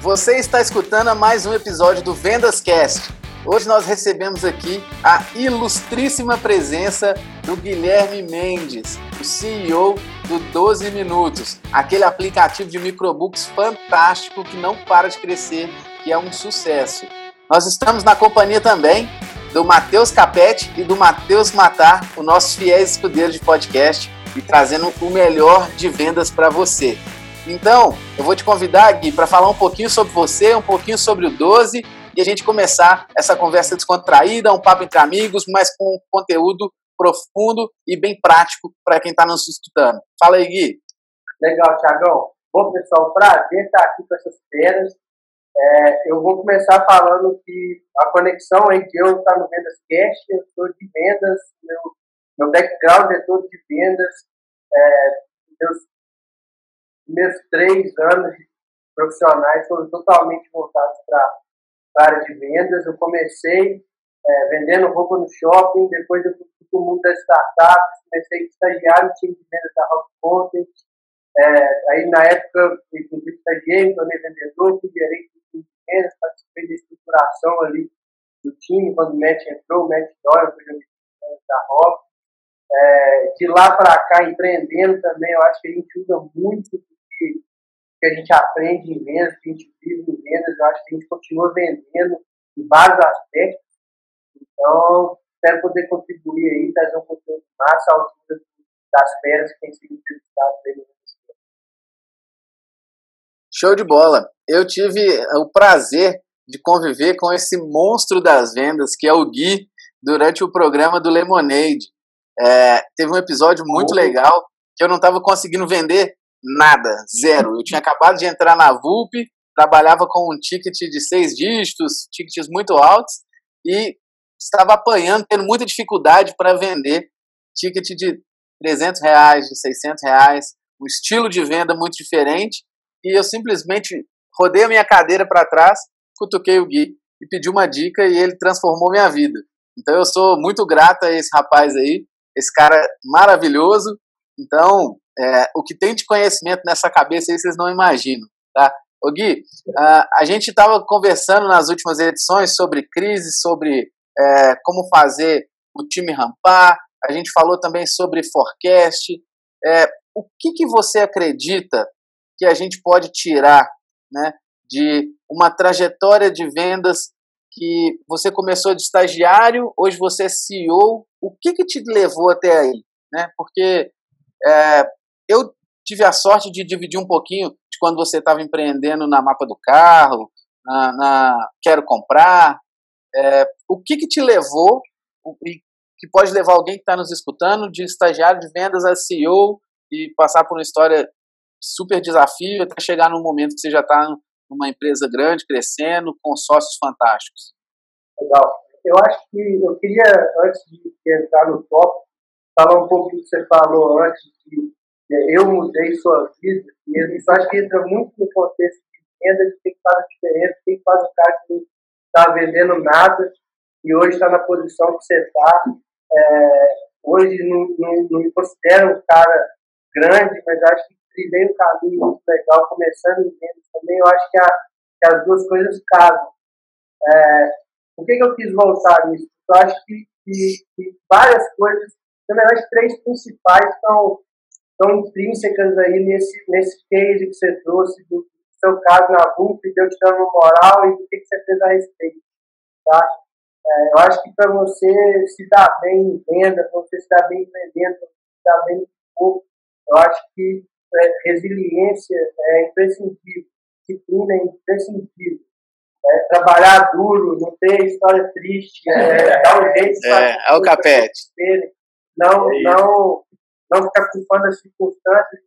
Você está escutando mais um episódio do Vendas Cast. Hoje nós recebemos aqui a ilustríssima presença do Guilherme Mendes, o CEO do 12 Minutos, aquele aplicativo de microbooks fantástico que não para de crescer, que é um sucesso. Nós estamos na companhia também do Matheus Capete e do Matheus Matar, os nossos fiéis escudeiros de podcast, e trazendo o melhor de vendas para você. Então, eu vou te convidar, Gui, para falar um pouquinho sobre você, um pouquinho sobre o 12 e a gente começar essa conversa descontraída, um papo entre amigos, mas com conteúdo profundo e bem prático para quem está nos escutando. Fala aí, Gui. Legal, Tiagão. Bom, pessoal, prazer estar aqui com essas feras. É, eu vou começar falando que a conexão entre eu estar no Vendas Cast, eu sou de vendas, meu, meu background é todo de vendas, é, meus primeiros três anos profissionais foram totalmente voltados para a área de vendas. Eu comecei é, vendendo roupa no shopping, depois eu fui para o mundo das startups, comecei a estagiar no time de vendas da Rock Content. É, aí, na época, eu fui estagiei, me tornei vendedor, fui gerente do time de vendas, participei da estruturação ali do time, quando o Matt entrou, o Matt Doyle, foi da Rock. É, de lá para cá, empreendendo também, eu acho que a gente usa muito que, que a gente aprende em vendas, que a gente vive em vendas, eu acho que a gente continua vendendo em vários aspectos. Então, espero poder contribuir aí, trazer um conteúdo massa aos das férias que têm sido entrevistados aí Show de bola! Eu tive o prazer de conviver com esse monstro das vendas, que é o Gui, durante o programa do Lemonade. É, teve um episódio muito legal que eu não estava conseguindo vender Nada, zero. Eu tinha acabado de entrar na VUP, trabalhava com um ticket de seis dígitos, tickets muito altos, e estava apanhando, tendo muita dificuldade para vender ticket de 300 reais, de 600 reais, um estilo de venda muito diferente, e eu simplesmente rodei a minha cadeira para trás, cutuquei o Gui e pedi uma dica e ele transformou minha vida. Então eu sou muito grato a esse rapaz aí, esse cara maravilhoso. Então, é, o que tem de conhecimento nessa cabeça aí vocês não imaginam, tá? Ô Gui, uh, a gente estava conversando nas últimas edições sobre crise, sobre é, como fazer o time rampar, a gente falou também sobre forecast. É, o que, que você acredita que a gente pode tirar né, de uma trajetória de vendas que você começou de estagiário, hoje você é CEO, o que, que te levou até aí? Né? Porque é, eu tive a sorte de dividir um pouquinho de quando você estava empreendendo na mapa do carro, na, na quero comprar. É, o que, que te levou e que pode levar alguém que está nos escutando de estagiário de vendas a CEO e passar por uma história super desafio até chegar num momento que você já está numa empresa grande, crescendo, com sócios fantásticos. Legal. Eu acho que eu queria, antes de entrar no top, falar um pouco do que você falou antes de eu mudei sua vida, e isso acho que entra muito no contexto de venda, de quem faz a diferença, quem faz o cara que não está vendendo nada e hoje está na posição que você está. É, hoje não, me considero um cara grande, mas acho que trilhei um caminho muito legal, começando em vendas também. Eu acho que, a, que as duas coisas casam. É, por que, que eu quis voltar nisso? Eu acho que, que, que várias coisas, na verdade, três principais são estão intrínsecas aí nesse, nesse case que você trouxe, do seu caso na VUP, de eu te dando moral e do que, que você fez a respeito. Tá? É, eu acho que para você se dar bem em venda, para você se dar bem você se dar bem no corpo, eu acho que é, resiliência é imprescindível, disciplina é imprescindível. É, trabalhar duro, não ter história triste, é, dar um jeito é, é o capete. Não, é não não ficar culpando as circunstâncias,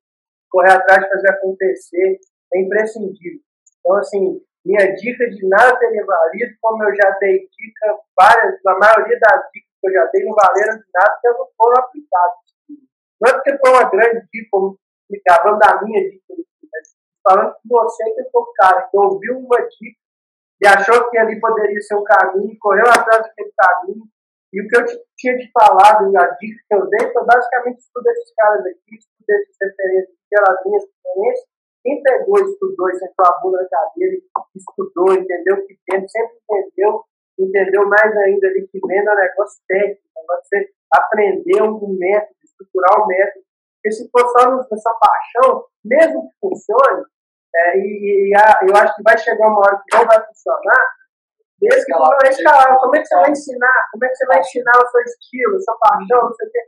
correr atrás fazer acontecer, é imprescindível. Então, assim, minha dica de nada teria valido, como eu já dei dica, várias, a maioria das dicas que eu já dei não valeram de nada, porque não foram aplicadas. Não é porque foi uma grande dica, como falando da minha dica, falando que você que foi o cara que ouviu uma dica e achou que ali poderia ser um caminho, correu atrás daquele caminho, e o que eu tinha te falado, a dica que eu dei, foi basicamente estudar esses caras aqui, estudar esses referências pelas minhas experiências, quem pegou, estudou e sentou a bunda na cadeira, estudou, entendeu o que tem, sempre entendeu, entendeu mais ainda ali que vendo é um negócio técnico, você aprender um método, estruturar um método. Porque se for só nessa paixão, mesmo que funcione, é, e, e a, eu acho que vai chegar uma hora que não vai funcionar, desde que não vai escalar. Como é que você vai ensinar? Como é que você vai ensinar o seu estilo, a sua paixão, não sei o quê?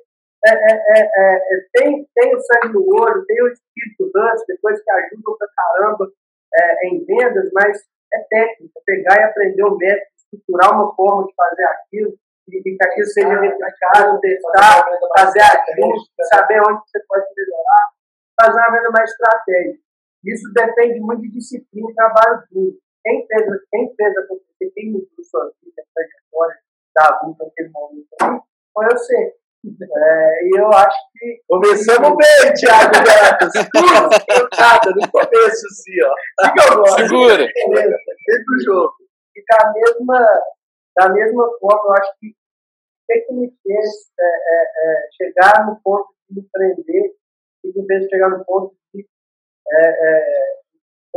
É, é, é, é, tem, tem o sangue no olho, tem o espírito Hans, depois que ajuda pra caramba é, em vendas, mas é técnica, pegar e aprender o método, estruturar uma forma de fazer aquilo, e que aquilo seja replicado, testar, fazer ajuste, saber onde você pode melhorar, fazer uma venda mais estratégica. Isso depende muito de disciplina e trabalho duro. Quem fez, quem fez acontecer, quem mudou sua vida, a trajetória da luta naquele momento ali, foi você. É, e eu acho que. Começamos bem, Thiago Neto. Nada, no começo, assim, ó. Segura. Dentro do jogo. E da mesma, da mesma forma, eu acho que o que, que me fez é, é, é, chegar no ponto de empreender e me fez chegar no ponto de. É, é,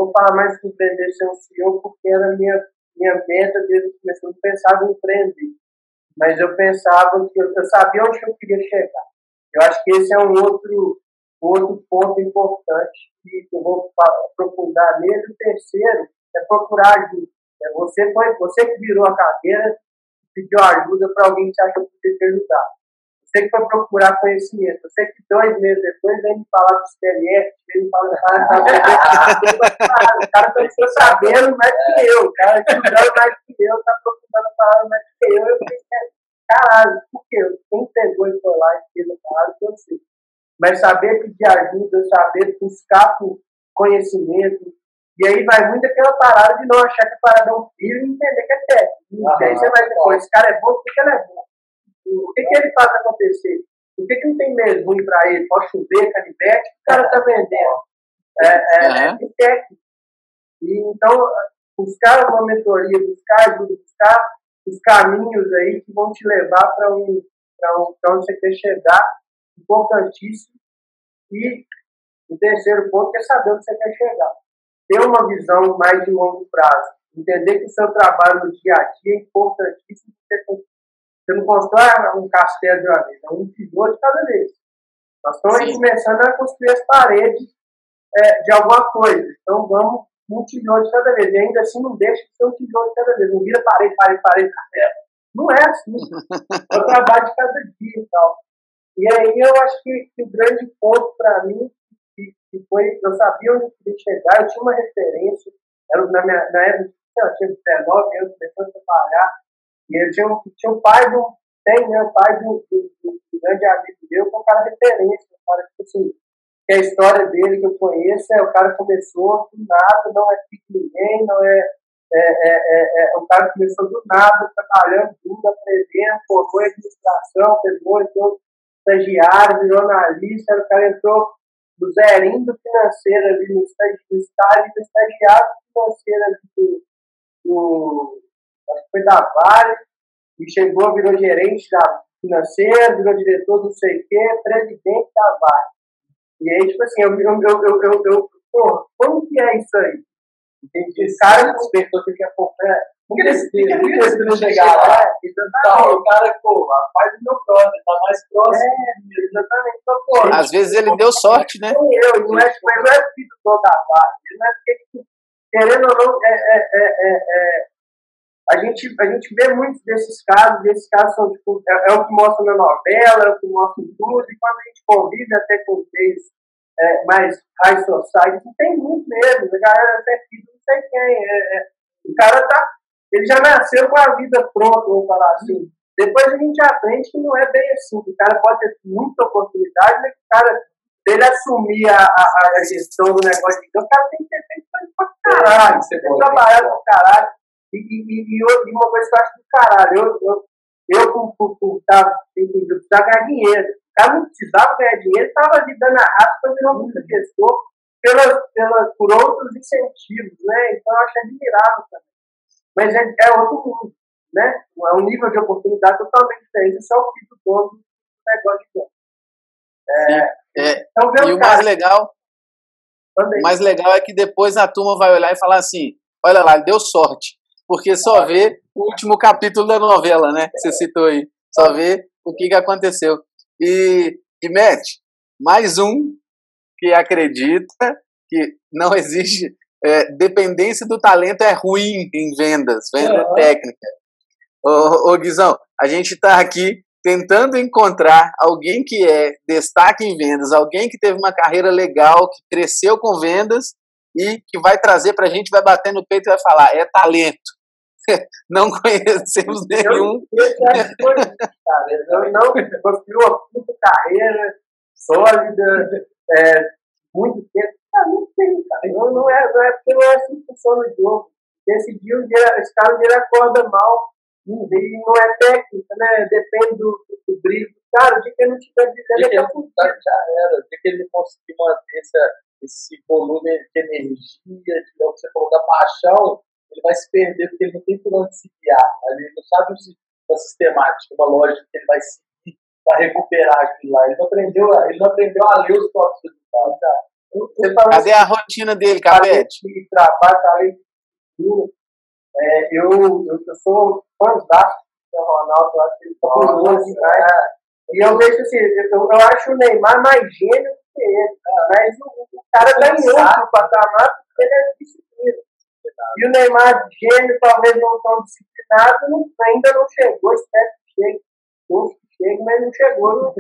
vou falar mais que empreender ser um CEO, porque era minha, minha meta desde o começo. Eu não pensava em empreender mas eu pensava que eu, eu sabia onde eu queria chegar. Eu acho que esse é um outro, outro ponto importante que eu vou aprofundar nele. O terceiro é procurar ajuda. É você, foi, você que virou a cadeira pediu ajuda para alguém que acha que podia te ajudar. Você que foi procurar conhecimento. Você que dois meses depois vem me falar do experiência, vem me falar do cara, o cara está sabendo mais que eu, o cara estudando mais que eu, está procurando a palavra mais que eu. Eu falei, caralho, por quê? Quem pegou e foi lá e fez a palavra, eu sei. Mas saber pedir ajuda, saber buscar por conhecimento, e aí vai muito aquela parada de não achar que a parada é um filho e entender que é técnico. E aí você vai dizer, esse cara é bom, por que ele é bom? O que, que ele faz acontecer? Por que, que não tem mesmo ruim para ele? Pode chover, canivete, o cara está vendendo. É, é, uhum. é técnico. E, então, buscar uma mentoria, buscar ajuda, buscar os caminhos aí que vão te levar para um, um, onde você quer chegar, importantíssimo. E o terceiro ponto é saber onde você quer chegar. Ter uma visão mais de longo prazo. Entender que o seu trabalho no dia a dia é importantíssimo. Você não constrói um castelo de uma vez, é um tijolo de cada vez. Nós estamos Sim. começando a construir as paredes é, de alguma coisa. Então vamos um tijolo de cada vez. E ainda assim não deixa de ser um tijolo de cada vez. Não vira parede, parede, parede, café. Não é assim. É o trabalho de cada dia e tal. E aí eu acho que, que o grande ponto para mim, que, que, foi, eu sabia onde eu queria chegar, eu tinha uma referência, era na, minha, na época, eu tinha 19 anos, começando a trabalhar, e eu tinha, tinha um pai do, tem, né, o pai do, do, do, do grande amigo meu, que é um cara referência, um cara, tipo assim, que a história dele que eu conheço é o cara começou do nada, não é filho de ninguém, não é, é, é, é, é o cara começou do nada, trabalhando tudo, aprendendo, formou administração, pegou, entrou estagiário, virou analista, o cara entrou do zerinho do financeiro ali no estágio, no estágio do estagiário financeiro ali do, do acho que foi da Vale, e chegou, virou gerente da financeira, virou diretor do sei o quê, presidente da Vale. E aí, tipo assim, eu, eu, eu, eu, eu, eu porra, como que é isso aí? Entendi. Esse cara despertou que a pouco é. Porque eles queriam chegar lá, então, o cara, pô, faz o meu brother, tá mais próximo. É, exatamente. Então, pô, Às vezes ele deu sorte, né? Eu, não é, mas não é filho do da base, não é porque, tipo, querendo ou não, é, é, é, é, a, gente, a gente vê muitos desses casos, e esses casos são, tipo, é, é, o que mostra na novela, é o que mostra em tudo, e quando a gente convive até com meios é, mais high society, tem muito mesmo, a galera até filho, não sei quem, é, é, o cara tá, ele já nasceu com a vida pronta, vamos falar assim. Depois a gente aprende que não é bem assim, o cara pode ter muita oportunidade, mas o cara, ele assumir a, a, a gestão do negócio, então, o cara tem que ter feito pra caralho, tem que trabalhar pra caralho. E, e, e, e, uma coisa que eu acho do caralho, eu, eu, eu por, por, tá, precisava ganhar dinheiro cara não precisava ganhar dinheiro, estava ali dando a raça para virar um gestor pela, pela, por outros incentivos, né? Então eu acho admirável também. Mas é, é outro mundo, né? É um nível de oportunidade totalmente diferente. Isso é o que do dono do negócio de é, é, então, e o mais legal O mais legal é que depois a turma vai olhar e falar assim: olha lá, deu sorte. Porque só vê o último capítulo da novela, né? Que você citou aí. Só vê o que, que aconteceu. E, e Matt, mais um que acredita que não existe. É, dependência do talento é ruim em vendas, venda uhum. técnica. Ô, ô Guizão, a gente está aqui tentando encontrar alguém que é destaque em vendas, alguém que teve uma carreira legal, que cresceu com vendas e que vai trazer para a gente, vai bater no peito e vai falar, é talento. não conhecemos nenhum. Eu, eu não construiu uma puta carreira sólida, é, muito tempo. Ah, não tem, cara. Não, não, é, não é porque não é assim que funciona o jogo. Esse dia, esse cara um dia acorda mal, e não é técnica, né? Depende do, do, do brilho. Cara, o dia que ele não tiver dizendo, ele tá fudido. Já era. O dia que ele conseguir manter essa, esse volume de energia, de, é você falou, da paixão, ele vai se perder porque ele não tem por onde se guiar. Ele não sabe uma sistemática, uma lógica que ele vai seguir para recuperar aquilo lá. Ele não aprendeu, ele não aprendeu a ler os próprios resultados. Tá? Cadê a rotina dele, Cabete? Trabalho, talento, é, eu, eu, eu sou fãzaço do Ronaldo, eu acho que ele tá curioso demais. E eu vejo assim, eu, eu acho o Neymar mais gênio que ele, mas o, o cara tá em outro patamar porque ele é disciplina. E o Neymar, gênio, talvez não tão disciplinado, não, ainda não chegou, espero que chegue. Ou que chegue, mas não chegou no,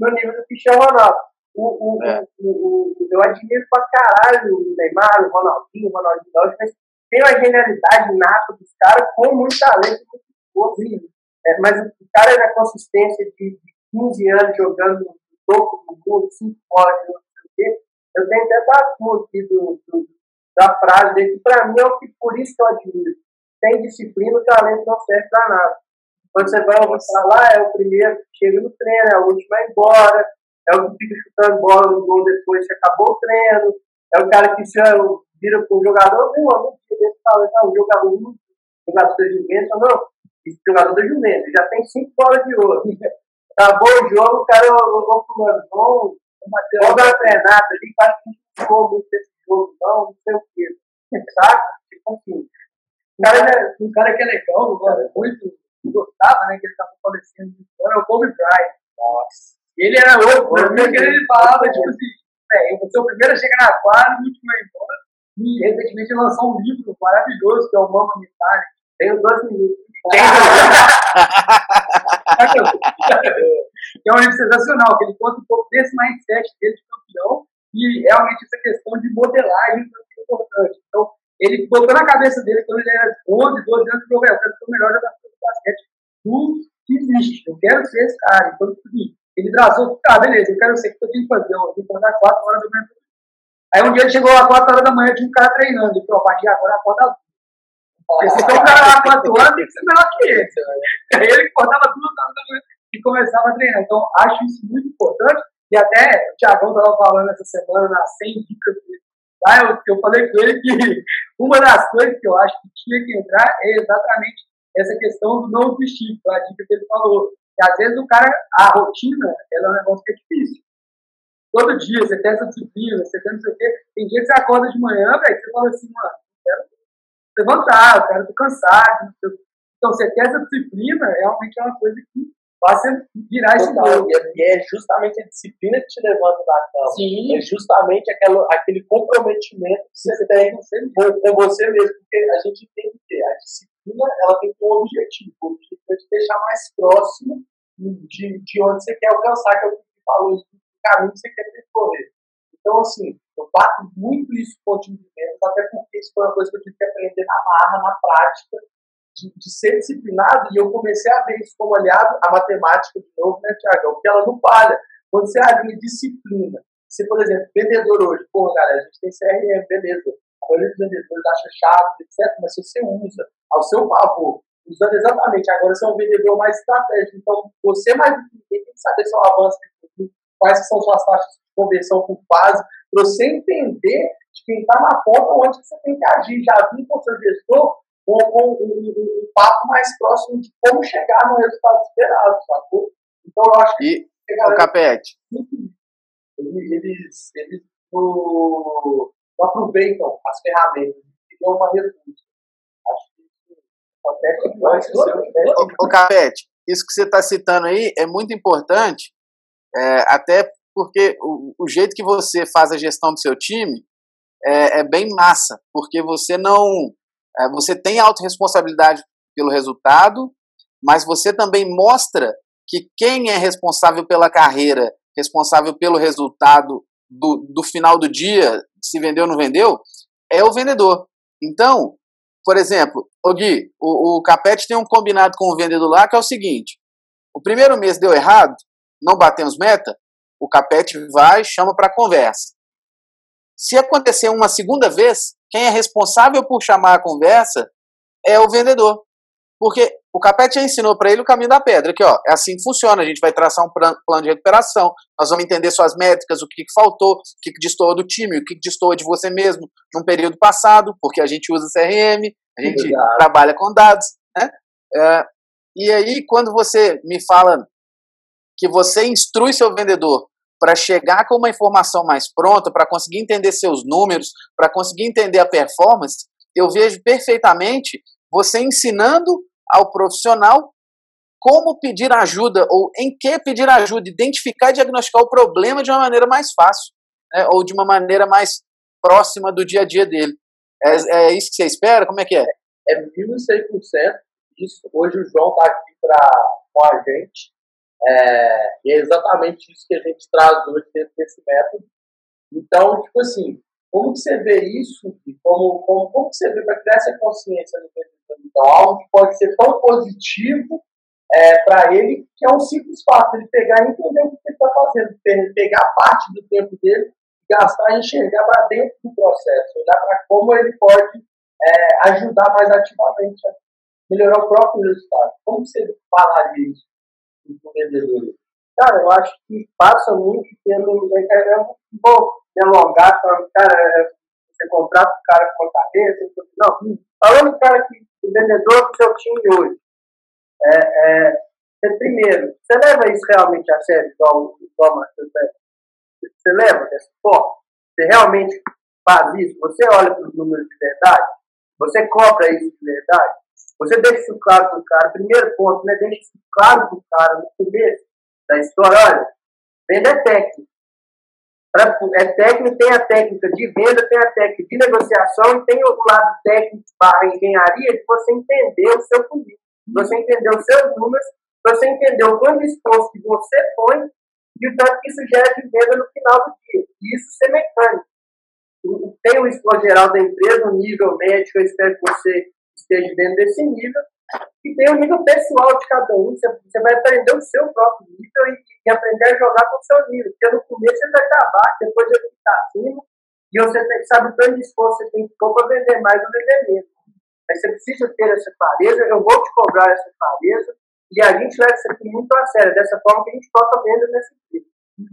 no nível do Cristiano Ronaldo. O, o, é. o, o, eu admiro pra caralho o Neymar, o Ronaldinho, o Ronaldinho mas tem uma genialidade nata dos caras com muito talento, muito É, mas o cara na consistência de, de 15 anos jogando no topo do mundo, 5 horas, não sei o quê. Eu tenho até tatu aqui do, do, da frase dele, que para mim é o que por isso que eu admiro. Tem disciplina, o talento não serve para nada. Quando você vai almoçar lá, é o primeiro que chega no treino, é o último a ir embora, é o que fica chutando bola no gol depois que acabou o treino, é o cara que se vira para o jogador, meu amigo, desse fala, não, o jogador, o jogador da Juventus, não, esse jogador da Juventus, já tem cinco bolas de ouro. Acabou o jogo, o cara, vou fulano, vamos, vamos dar treinada ali, acho que não ficou muito jogo, não, não sei o quê. Sabe? Tipo assim. Um cara, é, um cara que é legal, cara, muito gostava, né, que ele estava falecendo, é o Kobe Bryant. Nossa. Ele era outro, né, que ele falava, tipo assim, é, eu vou ser o primeiro a chegar na quadra, o último a ir embora. E recentemente lançou um livro maravilhoso, que é o Mama Mitari. Tem os dois minutos. que é um livro sensacional, que ele conta um pouco desse mindset dele de campeão e realmente essa questão de modelagem é importante. Então, ele botou na cabeça dele, quando ele era 11, 12 anos, falou, eu quero ser o melhor jogador de basquete do que existe. Eu quero ser esse cara. Então, tipo assim, ele traçou, tá, beleza, eu quero ser o que eu tenho que fazer. Eu tenho que acordar 4 horas da manhã. Aí um dia ele chegou às 4 horas da manhã, tinha um cara treinando. Ele falou, a partir de agora acorda azul. Porque se eu cara lá 4 horas, tem que ser melhor que ele. Aí ele acordava 2 horas da manhã e começava a treinar. Então, acho isso muito importante. E até o Tiagão estava falando essa semana nas 100 dicas dele. Tá? Eu, eu falei com ele que uma das coisas que eu acho que tinha que entrar é exatamente essa questão do não desistir, a dica que ele falou. E às vezes o cara, a rotina, ela é um negócio que é difícil. Todo dia você tem essa disciplina, você tem não sei o quê. Tem dia que você acorda de manhã, velho, você fala assim, mano, eu quero levantar, eu quero tô cansado. Então, você ter essa disciplina realmente é uma coisa que faça virar esse jogo. E é justamente a disciplina que te levanta da cama. Sim. É justamente aquele, aquele comprometimento que você tem com, com você mesmo. Porque a gente tem que ter a disciplina, ela tem que ter um objetivo. O objetivo é te deixar mais próximo de, de onde você quer alcançar, que é o que falou, do caminho que você quer percorrer. Então, assim, eu bato muito isso com o time de vendas, até porque isso foi uma coisa que eu tive que aprender na marra, na prática, de, de, ser disciplinado, e eu comecei a ver isso como aliado à matemática de novo, né, Tiago? Porque ela não falha. Quando você alinha disciplina, se, por exemplo, vendedor hoje, pô, galera, a gente tem CRM, beleza. A maioria dos vendedores acha chato, etc., mas se você usa ao seu favor, usando exatamente, agora você é um vendedor mais estratégico, então você mais do que ninguém tem que saber seu avanço, quais são suas taxas de conversão por fase, para você entender de quem está na ponta onde você tem que agir. Já vi com o seu gestor um, um, um, papo mais próximo de como chegar no resultado esperado, sacou? Então eu acho que. E o Capete? Eles, eles no, não aproveitam as ferramentas, criam uma república. Acho que isso acontece demais. Ô, Capete, isso que você está citando aí é muito importante, é, até porque o, o, jeito que você faz a gestão do seu time é, é bem massa, porque você não. É, você tem autorresponsabilidade pelo resultado, mas você também mostra que quem é responsável pela carreira, responsável pelo resultado do, do final do dia, se vendeu ou não vendeu, é o vendedor. Então, por exemplo, o Gui, o, o Capete tem um combinado com o vendedor lá que é o seguinte: o primeiro mês deu errado, não batemos meta, o Capete vai chama para conversa. Se acontecer uma segunda vez, quem é responsável por chamar a conversa é o vendedor. Porque o Capete já ensinou para ele o caminho da pedra, que ó, é assim que funciona, a gente vai traçar um plano de recuperação, nós vamos entender suas métricas, o que, que faltou, o que, que destoa do time, o que, que destoa de você mesmo de um período passado, porque a gente usa CRM, a gente Exato. trabalha com dados, né? É, e aí, quando você me fala que você instrui seu vendedor para chegar com uma informação mais pronta, para conseguir entender seus números, para conseguir entender a performance, eu vejo perfeitamente você ensinando ao profissional como pedir ajuda ou em que pedir ajuda, identificar e diagnosticar o problema de uma maneira mais fácil, né, ou de uma maneira mais próxima do dia a dia dele. É, é isso que você espera? Como é que é? É 1.100% isso. Hoje o João está aqui pra, com a gente. É, e é exatamente isso que a gente traz hoje dentro desse método. Então, tipo assim, como que você vê isso? Como, como, como que você vê para criar essa consciência no então, algo que pode ser tão positivo é, para ele, que é um simples fato, ele pegar e entender o que ele está fazendo, pegar parte do tempo dele, gastar e enxergar para dentro do processo, olhar para como ele pode é, ajudar mais ativamente a melhorar o próprio resultado. Como você falaria isso para vendedor? Cara, eu acho que passa muito pelo. É, é, um pouco me alongar, falando, cara, é, você contrata o cara com uma cabeça, não, falando do cara que o vendedor do seu time hoje. É, é, é, primeiro, você leva isso realmente a sério, igual, o Matheus Você leva dessa forma? Você realmente faz isso? Você olha para os números de verdade? Você cobra isso de verdade? Você deixa isso claro para o cara. Primeiro ponto, né? deixa isso claro para o cara no começo da história. Olha, venda é técnica. É técnico, tem a técnica de venda, tem a técnica de negociação e tem o lado técnico para engenharia de você entender o seu funil, você entender os seus números, você entender o quanto esforço que você põe e o tanto que isso gera de venda no final do dia. E isso ser mecânico. Tem o esforço geral da empresa, o nível médico, eu espero que você esteja dentro desse nível, e tem o nível pessoal de cada um. Você, você vai aprender o seu próprio nível e, e, aprender a jogar com o seu nível. Porque no começo você vai abaixo, depois ele está acima, e você tem, sabe o tanto de esforço você tem que pôr para vender mais ou vender menos. Mas você precisa ter essa clareza, eu vou te cobrar essa clareza, e a gente leva isso aqui muito a sério, dessa forma que a gente toca venda nessa empresa.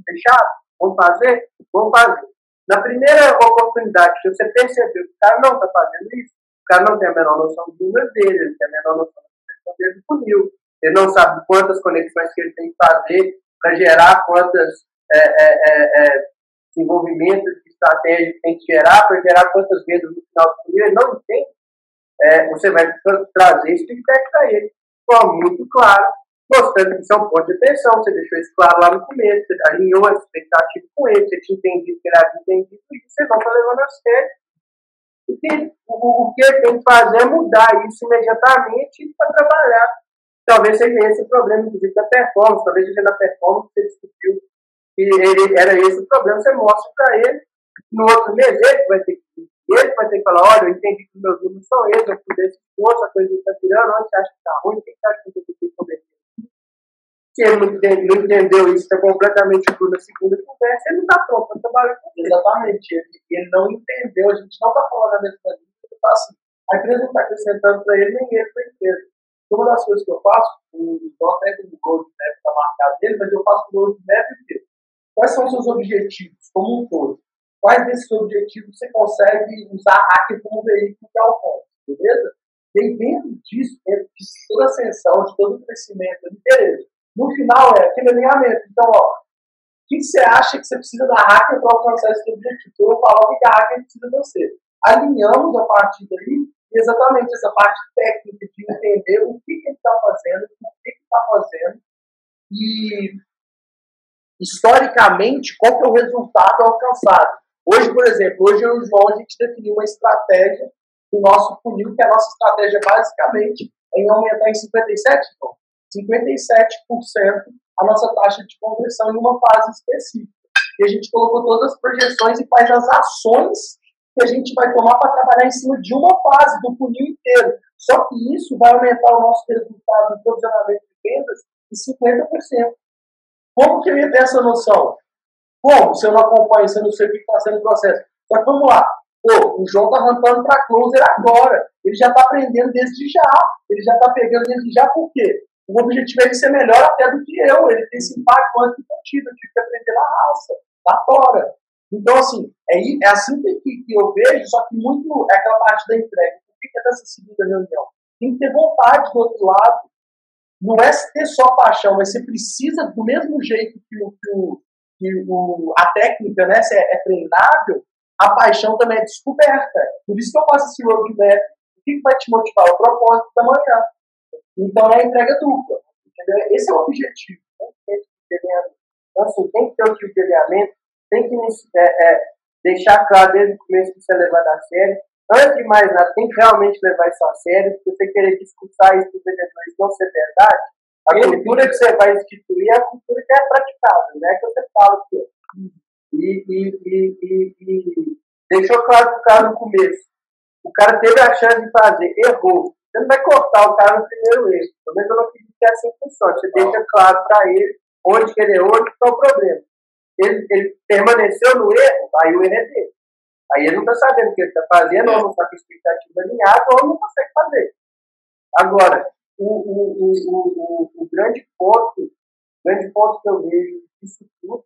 Fechado? Vamos fazer? Vamos fazer. Na primeira oportunidade que você percebeu que o cara não está fazendo isso, cara não tem a menor noção do número dele, ele tem a menor noção da dele do funil. Ele não sabe quantas conexões que ele tem que fazer para gerar quantas é, é, é, é, desenvolvimentos de estratégia que tem que gerar para gerar quantas vendas no final do funil. Ele não entende. É, você vai trazer esse feedback para ele. Ficou muito claro, mostrando que isso é um ponto de atenção. Você deixou isso claro lá no começo, você alinhou a expectativa com ele, você tinha entendido que ele havia entendido isso, você não está levando a sério o que, ele tem que fazer é mudar isso imediatamente para trabalhar. Talvez seja esse o problema, inclusive, da performance. Talvez seja na performance que você descobriu que ele, era esse o problema. Você mostra para ele. No outro mês, ele vai ter que ele vai ter que falar, olha, eu entendi que meus números são esses, eu fiz esse esforço, a coisa está tirando, onde você acha que está ruim, o que você acha que eu tenho que converter? Se ele não, entende, não entendeu isso, está completamente cru na segunda conversa, ele não está pronto para trabalhar com ele. Exatamente. Ele, ele não entendeu, a gente não está falando a mesma ele está assim. A empresa não está acrescentando para ele, nem ele para a empresa. Uma das coisas que eu faço, o João até do Roadmap está marcado dele, mas eu faço o Roadmap dele. Quais são os seus objetivos como um todo? Quais desses objetivos você consegue usar a hacker como veículo de alcance, beleza? Aí, dentro disso, dentro de toda a ascensão, de todo o crescimento, beleza no final é aquele alinhamento. Então, ó, que você acha que você precisa da hacker para alcançar esse objetivo? Eu falo que a hacker precisa de você. Alinhamos a partir daí exatamente essa parte técnica de entender o que, que ele está fazendo, o que ele está fazendo e, historicamente, qual que é o resultado alcançado. Hoje, por exemplo, hoje eu e o João, a gente definiu uma estratégia do nosso funil, que a nossa estratégia basicamente é em aumentar em 57%, então, 57% a nossa taxa de conversão em uma fase específica. E a gente colocou todas as projeções e quais as ações que a gente vai tomar para trabalhar em cima de uma fase do funil inteiro. Só que isso vai aumentar o nosso resultado de provisionamento de vendas em 50%. Como que eu ia ter essa noção? Como? Se eu não acompanho, se eu não sei o que está sendo o processo. Só que vamos lá. Pô, o João está rampando para closer agora. Ele já está aprendendo desde já. Ele já está pegando desde já, por quê? O objetivo é ele ser melhor até do que eu. Ele tem esse impacto antes do eu tive que aprender na raça, na tora. Então, assim, é, é assim que, que, eu vejo, só que muito é aquela parte da entrega. O que é dessa segunda reunião? Tem que ter vontade do outro lado. Não é ter só paixão, mas você precisa, do mesmo jeito que, o, que, o, que o, a técnica né, é, é treinável, a paixão também é descoberta. Por isso que eu faço esse roadmap. O que vai te motivar? O propósito da manhã. Então é entrega dupla. Entendeu? Esse é o objetivo. Então, assim, tem que ter o tipo de alinhamento, tem que é, é, deixar claro desde o começo que você é levado a sério. Antes de mais nada, tem que realmente levar isso a sério. Se você querer discursar isso para os vendedores não ser verdade, a cultura que você vai instituir é a cultura que é praticada, não é que você fala que é. E, e, e, e, e deixou claro o cara no começo. O cara teve a chance de fazer, errou. Você não vai cortar o cara no primeiro erro. Pelo menos eu não acredito que é assim que funciona. Você deixa claro para ele onde que ele errou, onde está o problema. Ele, ele permaneceu no erro, aí o erro é dele. Aí ele não está sabendo o que ele está fazendo, ou não está com expectativa alinhada, ou não consegue fazer. Agora, o, o, o, o, o grande ponto, o grande ponto que eu vejo disso tudo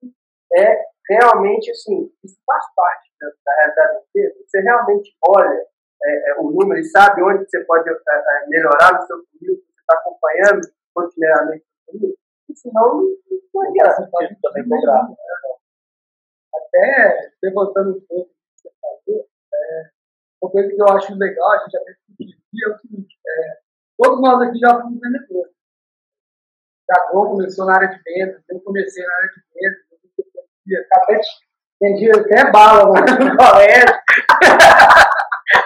é realmente assim, isso faz parte da, da realidade inteira. Você realmente olha é, é, o número e sabe onde você pode é, é melhorar no seu funil, você está acompanhando continuamente o funil, senão não adianta. também programa. Até levantando um pouco o que você falou, é, uma coisa que eu acho legal, a gente já que é o seguinte, é, todos nós aqui já fomos vendedores. Gagão começou na área de vendas, eu comecei na área de vendas, eu acabei vendia até bala né, no colégio,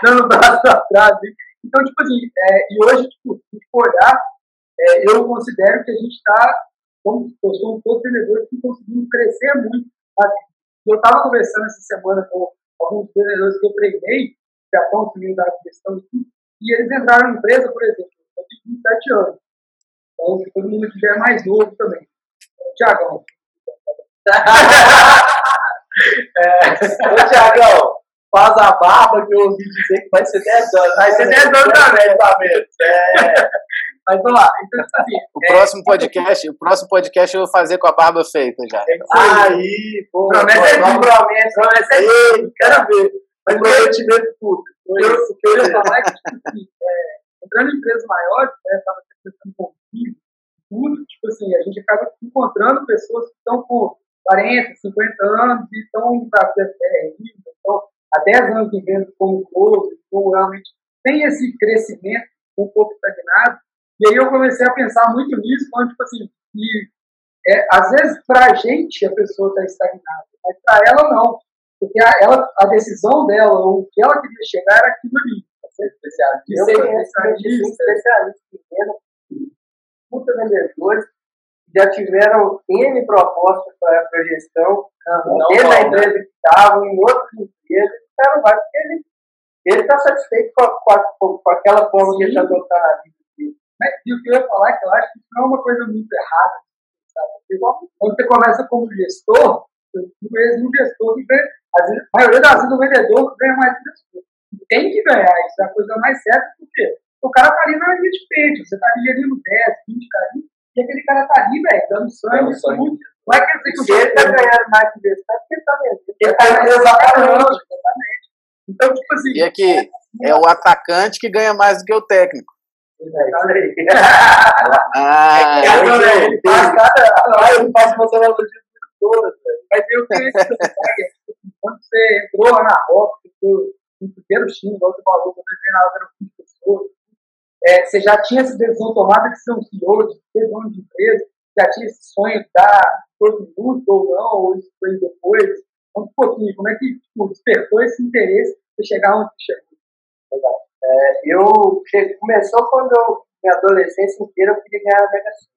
dando braço atrás. Então, tipo assim, é, e hoje, tipo, se for olhar, é, eu considero que a gente está, como somos todos vendedores que conseguimos crescer muito. Eu estava conversando essa semana com alguns vendedores que eu treinei, já estão subindo da questão de e eles entraram na empresa, por exemplo, eu tenho 27 anos. Então, todo mundo que é mais novo também. Tiagão. é, Tiagão, faz a barba que eu ouvi dizer que vai ser 10 anos. Vai ser 10 anos também, tá mesmo. É. Mas vamos lá. Então, tipo assim, o, é, próximo podcast, o próximo podcast eu vou fazer com a barba feita já. É aí, pô. Promessa é de promessa. Promessa é de quero ver. Mas prometimento público. O que eu ia falar é que, tipo assim, é, entrando em empresas maiores, né, estava pensando com tudo, tipo assim, a gente acaba encontrando pessoas que estão com 40, 50 anos e estão para ser então há 10 anos vivendo como close, como realmente tem esse crescimento um pouco estagnado. E aí eu comecei a pensar muito nisso, quando, tipo assim, que é, às vezes para a gente a pessoa está estagnada, mas para ela não. Porque a, ela, a decisão dela, ou o que ela queria chegar era aquilo ali. Ser especialista, eu ser especialista, especialista em puta vendedores, já tiveram N propostas para a gestão, dentro da empresa que estavam, em outras empresas, cara vai porque ele ele está satisfeito com, a, com, a, com, aquela forma Sim. que ele está adotando na vida dele. E o que eu ia falar é que eu acho que isso não é uma coisa muito errada. Sabe? Quando você começa como gestor, vês um gestor que ganha, às vezes, a maioria das vezes o vendedor ganha mais que o gestor. Tem que ganhar, isso é a coisa mais certa, porque o cara está ali na linha de peito, você está ali gerindo 10, 20 carinhos, e aquele cara está ali, velho, dando sangue, dando sangue. Não é que ele está ganhando mais que o gestor, é porque ele está vendo. Ele está exatamente, exatamente. Então, tipo assim. E aqui, é o atacante que ganha mais do que o técnico. ah, é, eu faz cada. Eu faço uma analogia todas, mas eu queria que você quando você entrou lá na Rock, no primeiro time, igual você falou, quando você treinava eram 15 pessoas, é, você já tinha essa decisão tomada de ser um CEO, de ser dono de empresa, já tinha esse sonho de dar todo mundo ou não, ou isso foi depois? Conta um pouquinho, como é que tipo, despertou esse interesse de chegar onde chegou? Legal. É, eu cheguei, começou quando eu, minha adolescência inteira, eu queria ganhar a Mega Sena.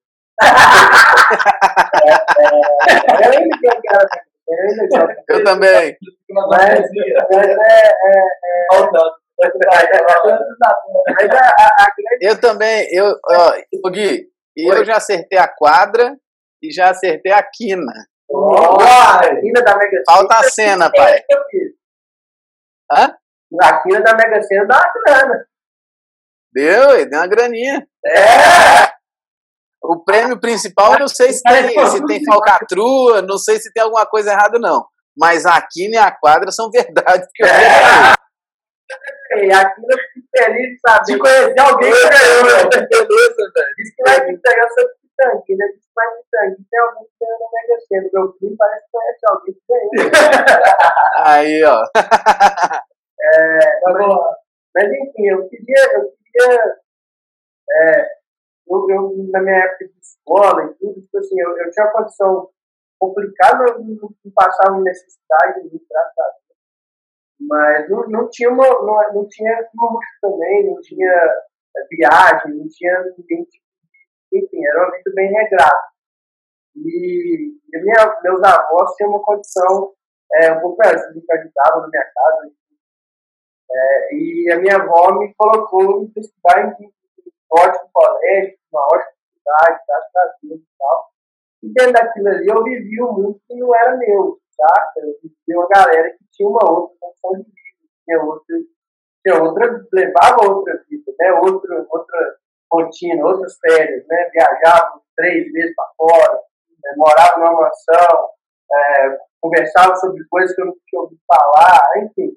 é, é, eu ainda quero ganhar a Mega eu também. Mas, mas é, é, é, eu também, eu, ó, Gui, eu já acertei a quadra e já acertei a quina. Oh, a quina da Mega Falta a cena, pai. Hã? A quina da Mega Sena dá uma grana. Deu, deu uma graninha. É. O prêmio principal, eu não sei se tem, se tem falcatrua, não sei se tem alguma coisa errada, não. Mas a quina e a quadra são verdade. Que eu é. Aquilo eu fico feliz de saber. De conhecer alguém que ganhou, né? Beleza, velho. Diz que vai me entregar seu tanque, né? Diz que vai me entregar. Tem alguém que ganhou na Mega Sena. Meu filho parece que conhece alguém que ganhou. Aí, ó. É, mas, mas, enfim, eu queria, eu queria é, eu, eu, na minha época de escola e tudo, tipo assim, eu, eu tinha uma condição complicada, não, não passava necessidade, muito graças mas não, não tinha uma, não, não tinha luxo também, não tinha é, viagem, não tinha ninguém, enfim, era uma vida bem regrada. E, e minha, meus avós tinham uma condição é, um pouco assim, que ajudavam na minha casa. É, e a minha avó me colocou em estudar em ótimo colégio, uma ótima cidade, a Deus e tal. E dentro daquilo ali eu vivi um mundo que não era meu, tá? Eu vivi uma galera que tinha uma outra condição de vida, tinha outra, tinha outra levava outra vida, né? Outra, outra rotina, outras férias, né? Viajava três meses para fora, né? morava numa mansão, é, conversava sobre coisas que eu não tinha ouvido falar, enfim.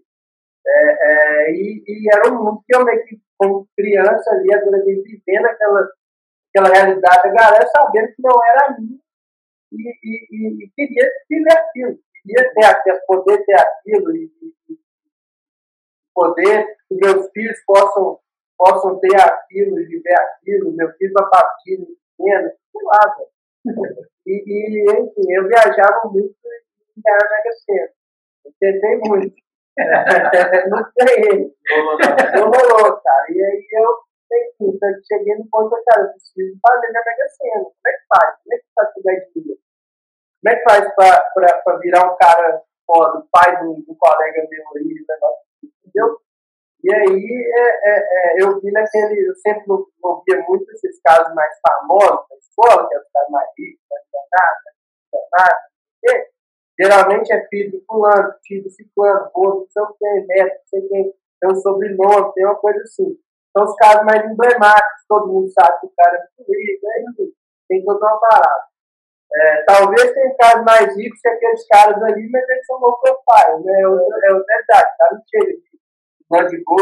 É, é, e, e, era um mundo que eu meio que, como criança ali, adolescente, vivendo aquela, aquela realidade da galera, sabendo que não era a minha e, e, e queria viver aquilo, queria ter aquilo, poder ter aquilo e, poder que meus filhos possam, possam ter aquilo e viver aquilo, meu filho vai partir pequeno, sei lá, e, e, enfim, eu viajava muito em Mega Sena. Eu tentei muito não ganhei. Não rolou, cara. E aí eu, enfim, cheguei no ponto cara, eu preciso fazer minha Mega Sena. Como é que faz? Como é que faz com 10 dias? Como é que faz pra virar um cara foda, pai do, do colega meu aí, negócio, entendeu? E aí é, é, é, eu vi naquele, eu sempre ouvia muito esses casos mais famosos da escola, que é os casos mais ricos, mais donados, mais donados. Geralmente é filho do fulano, filho do ciclano, outro, não sei o que, neto, não sei quem, tem um sobrenome, tem uma coisa assim. São os casos mais emblemáticos, todo mundo sabe que o cara é né? enfim, tem toda uma parada. É, talvez tenha casos mais ricos que aqueles caras ali, mas eles são low profile, né? É o, é o detalhe, cara não chega de de com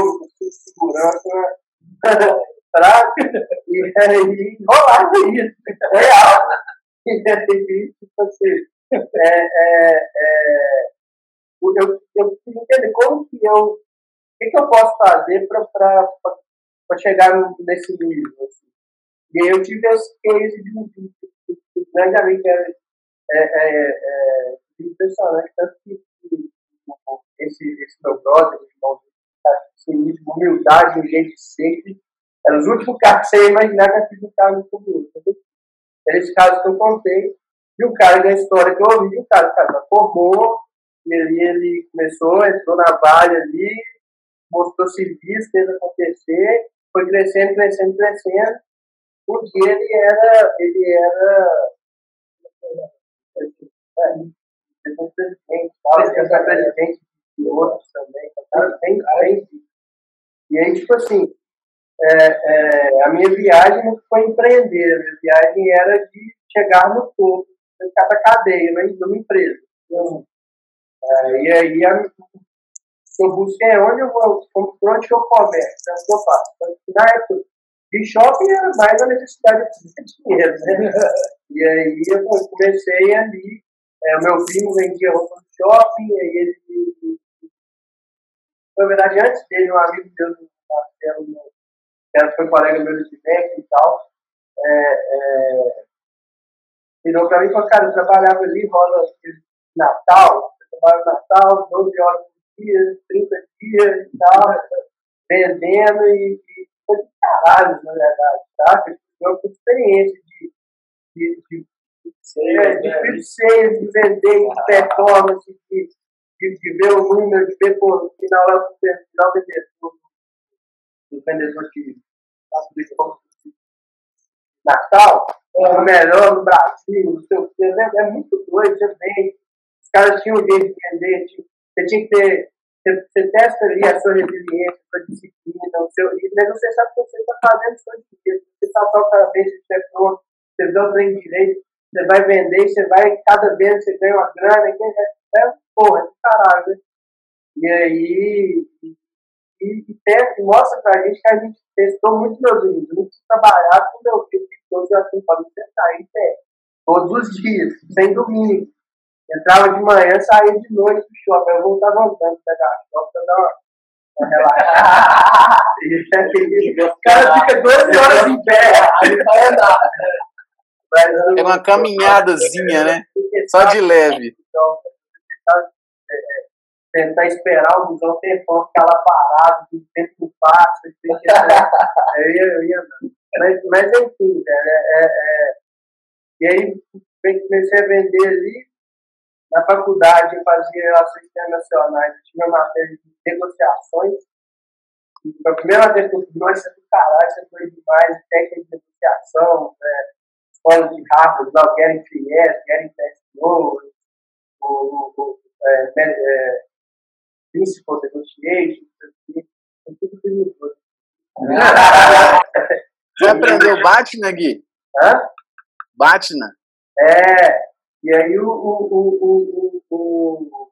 segurança, fraco, e aí rolava isso, real. E tipo assim, é, é, é, eu, eu preciso entender como que eu. O que, que eu posso fazer para chegar nesse nível. Assim. E aí eu tive esse case de um, de, de, de grande é, é, é, é impressionante, tanto que, esse, esse meu brother, nível de humildade, um jeito de ser, eram os últimos casos que você ia imaginar que eu fiz um caso sobre outro. Esse caso que eu contei, e o cara, da história que eu ouvi, o cara, o cara formou, ele, ele começou, entrou na Vale ali, mostrou serviço, fez acontecer, foi crescendo, crescendo, crescendo. Dia ele era, ele era, depois presidente, presidente de outros também, cara bem. E aí, tipo assim, é, é, a minha viagem não foi empreender, a minha viagem era de chegar no topo em cada cadeia, né, de uma empresa. Então, é, e aí a, eu é onde eu vou, onde eu começo, é o que eu faço. Na época de shopping era mais a necessidade de dinheiro, né? E aí eu comecei ali É, meu primo vendia roupa no shopping, aí ele. Na verdade, antes dele, um amigo meu do Marcelo, que foi colega meu de MEC e tal, é, é, virou para mim e falou: Cara, eu trabalhava ali, rola Natal, eu trabalho Natal, 12 horas por dia, 30 dias e tal, vendendo e, e foi de caralho, na verdade, tá? Foi uma experiência de, de, de é, de né? de vender, de performance, de, de, de, ver o número, de ver por no final lá do final vendedor, do vendedor de Natal, é o melhor no Brasil, não sei o que, é, é muito doido, vem, os caras tinham um jeito de vender, tipo, você tinha que ter, você, você testa ali a sua resiliência, a sua disciplina, o seu, mas você sabe que você está fazendo o seu dinheiro, você cada vez que você é pronto, você vê o trem direito, você vai vender, você vai, cada vez você ganha uma grana, é, é porra, é caralho, né? E aí, e, e, e mostra pra gente que a gente testou muito meus vídeos, muito trabalhado com meu filho, todos assim, pode sentar em pé, todos os dias, sem domingo. Entrava de manhã, saía de noite do shopping, eu voltava andando, pegar a shopping, pra dar uma, o cara fica 12 horas em pé, aí vai andar. É uma caminhadazinha, né? Só de leve. Então, é, é, tentar esperar o busão tempão, ficar lá parado, o tempo passa, eu ia mas, mas enfim, é, é, é, e aí comecei a vender ali, na faculdade eu fazia relações internacionais, eu tinha matéria de negociações, e a primeira vez que eu vi, nossa, que caralho, isso foi demais, técnica de negociação, né? escola de Harvard, lá, o Getting Finesse, Getting Fast o, o, o é, é, Principal Negotiation, tudo perigoso. Você aprendeu Batna, Gui? Hã? Batna. É, e aí o, o, o, o,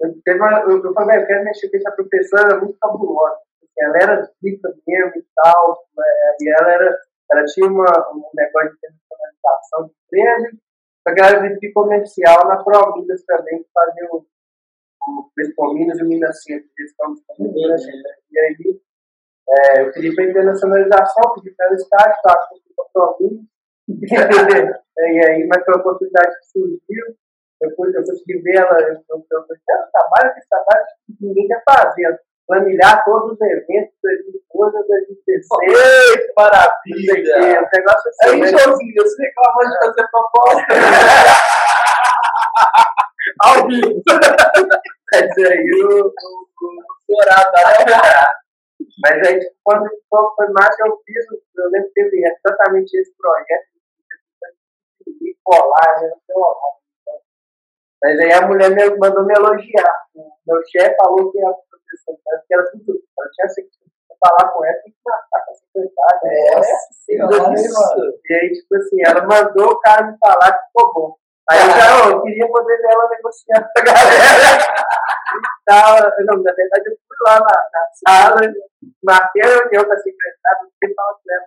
eu, teve uma, eu, eu falei, eu quero mexer com essa professora, era muito fabulosa. Ela era rica mesmo e tal, é, e ela era ela tinha uma, um negócio de internacionalização de empresa, só que ela era de comercial na Prominas também, que fazia o, o Pescominas e o Minas Centro, que estamos fazendo E aí, é, eu queria para internacionalização, pedi para ela estágio, tá, fui para Prominas, e aí, mas foi uma oportunidade que surgiu, eu, eu consegui ver ela, eu, eu, eu, eu trabalho, que ninguém quer fazer, planilhar todos os eventos de 2012 2016. Maravilha! O negócio assim. Aí, Josinho, você reclama de fazer proposta. Ao vivo. Dizer, aí o dourado, né? Mas aí, quando foi mais que eu fiz, eu lembro que teve exatamente esse projeto de colar, né? Mas aí a mulher me mandou me elogiar. Meu chefe falou que a professora, que era tudo, ela tinha que falar com ela, tem que matar com a secretária. É, é, E aí, tipo assim, ela mandou o cara me falar que ficou bom. Aí eu já, eu queria poder ver ela negociar com a galera. tal. Não, na verdade, eu fui lá na, na sala, marquei a reunião com a secretária, fiquei falando com ela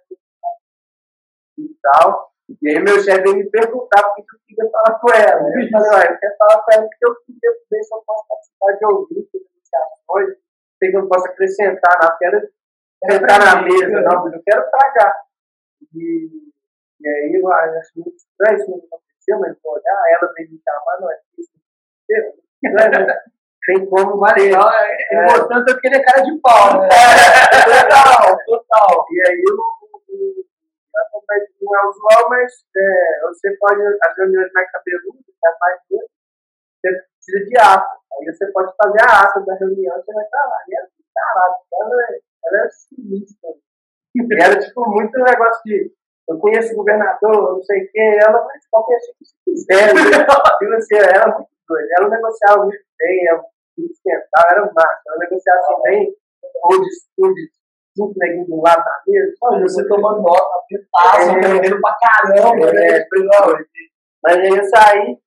e tal. E aí meu chefe veio me perguntar por que eu queria falar com ela. Eu falei, olha, eu quero falar com ela porque eu queria ver se eu posso participar de ouvir negociações, sei que eu posso acrescentar, não quero sentar na mesa, não, eu quero tragar. E, e aí eu acho muito estranho isso não aconteceu, mas vou olhar, ela veio me chamar, não é isso. Tem como ter. É, é importante eu querer cara de pau. Né? total, total. E aí o não é usual, mas é, você pode, as reuniões mais cabeludas, é mais doidas, você precisa de ata. Aí você pode fazer a ata da reunião, você vai estar lá. E ela, caralho, ela, ela é sinistra. E era tipo muito um negócio de eu conheço o governador, não sei o que, ela, mas qualquer coisa que você quiser. Tipo assim, ela é muito doida. Ela negociava muito bem, ela esquentava, era massa. Ela negociava assim, bem, ou de cinco neguinhos do lado da mesa. Olha, você tomando nota, pitaço, é, aprendendo pra caramba. É, né? é, Mas aí eu saí,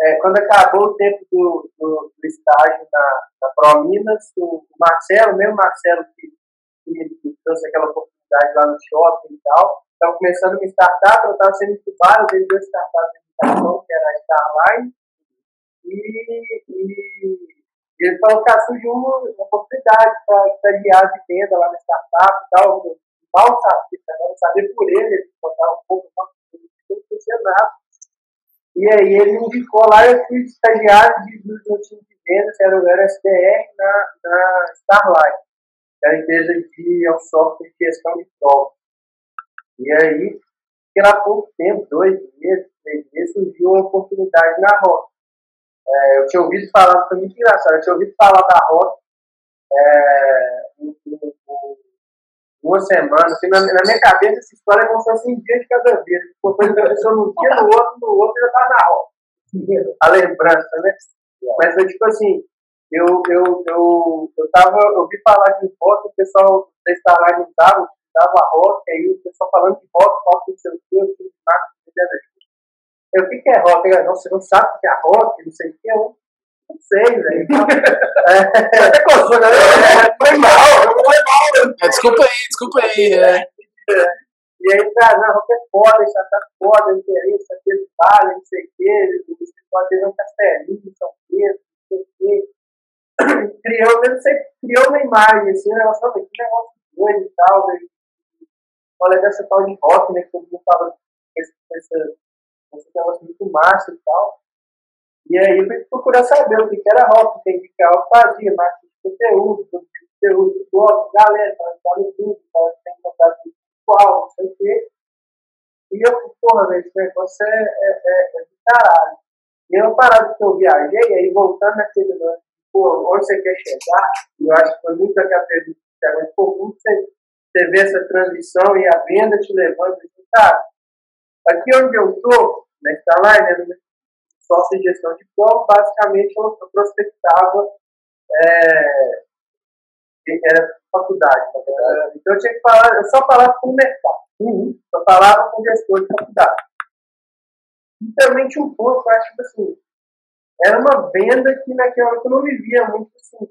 é, quando acabou o tempo do, do, do estágio na, na Prominas, o, Marcelo, o mesmo Marcelo que, que, que, trouxe aquela oportunidade lá no shopping e tal, estava começando uma startup, eu estava sendo estudado, desde duas startups comunicação, que era a Starline, e, e ele falou que surgiu uma, uma oportunidade para estagiar de venda lá na startup e tal. mal sabia, não sabia por ele, ele contar um pouco, não conhecia nada. E aí ele me indicou lá, eu fui estagiário de, do, do time de vendas, era o SDR na, na Starlight, que era a empresa de é um software de gestão de prova. E aí, pela pouco tempo, dois meses, três meses, surgiu uma oportunidade na Rock. É, eu tinha ouvido falar, foi muito engraçado, eu tinha ouvido falar da Rock é, uma semana, assim, na, na, minha cabeça essa história é como se fosse um dia de cada vez. Uma coisa aconteceu num dia, no outro, no outro já tá na Rock. A lembrança, né? Mas foi tipo assim, eu, eu, eu, eu tava, eu ouvi falar de rock, o pessoal da Starline não dava, dava rock, aí o pessoal falando de rock, rock não sei o que, eu fiz marketing, eu, o que é rock? Eu, não, você não sabe o que é rock, não sei o que, eu não sei, velho. Então, é, Até coçou, né? Foi mal, foi mal. É, desculpa aí, desculpa aí. É. E aí, cara, não, rock é foda, isso tá foda, interesse, aquele vale, não sei o que, o escritório dele é um castelinho, São Pedro, não sei o que. Criou, eu não sei, criou uma imagem, assim, um negócio, que negócio doido e tal, velho. Olha dessa tal de rock, né, que todo mundo fala esse, esse, esse negócio muito massa e tal. E aí eu fui procurar saber o que era rock, tem que eu fazia, marketing de conteúdo, conteúdo, blog, galera, para no grupo, para ter contato virtual, não sei o quê. E eu porra, velho, esse negócio é, é, é, é caralho. E eu parado que eu viajei, aí voltando naquele lance, pô, onde você quer chegar, e eu acho que foi muito daquela pergunta que pô, você, você vê essa transição e a venda te levando, cara, aqui onde eu estou, na Starline, né, sócio de gestão de prova, basicamente eu, prospectava, é, era faculdade, Então eu tinha que falar, eu só falava com o mercado, uhum. só falava com o gestor de faculdade. E também tinha um ponto, eu acho que assim, era uma venda que naquela hora eu não vivia muito assim,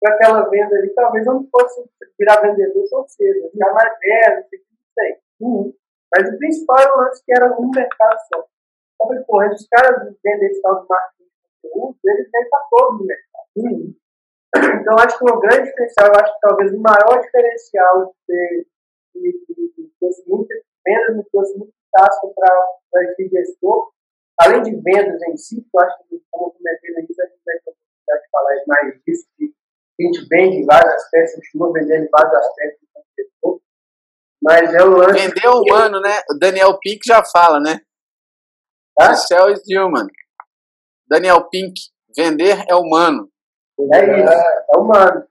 com aquela venda ali, talvez eu não fosse virar vendedor tão cedo, ficar mais velho, não sei o que, não sei. Uhum. Mas o principal era o lance que era um mercado só. Eu falei, porra, os caras vendem esse tal de marketing de conteúdo, eles vendem para todo o mercado. Uhum. Então, acho que o grande diferencial, eu acho que talvez o maior diferencial de ter de, de, de, de muitas vendas, me trouxe muito fácil para esse gestor, além de vendas em si, eu acho que, como eu comentei no início, a gente vai ter oportunidade de falar mais disso, que a gente vende em vários aspectos, continua vendendo em vários aspectos do gestor, mas é o lance. Vender humano, né? O Daniel Pink já fala, né? Tá? Cell is human. Daniel Pink, vender é humano. É isso, é humano.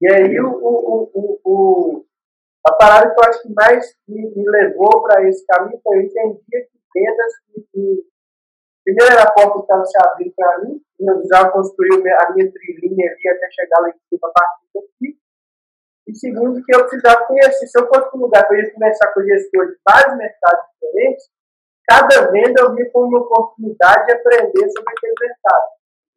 E aí o, o, o, o, a parada que eu acho que mais me, me levou para esse caminho foi eu entendia que vendas que, que primeiro era a porta que estava se abrindo para mim, eu já construí a minha trilhinha ali até chegar lá em cima a partir daqui. E segundo, que eu precisava conhecer, se eu fosse para um lugar eu ia começar com gestores de vários mercados diferentes, cada venda eu via como uma oportunidade de aprender sobre aquele mercado.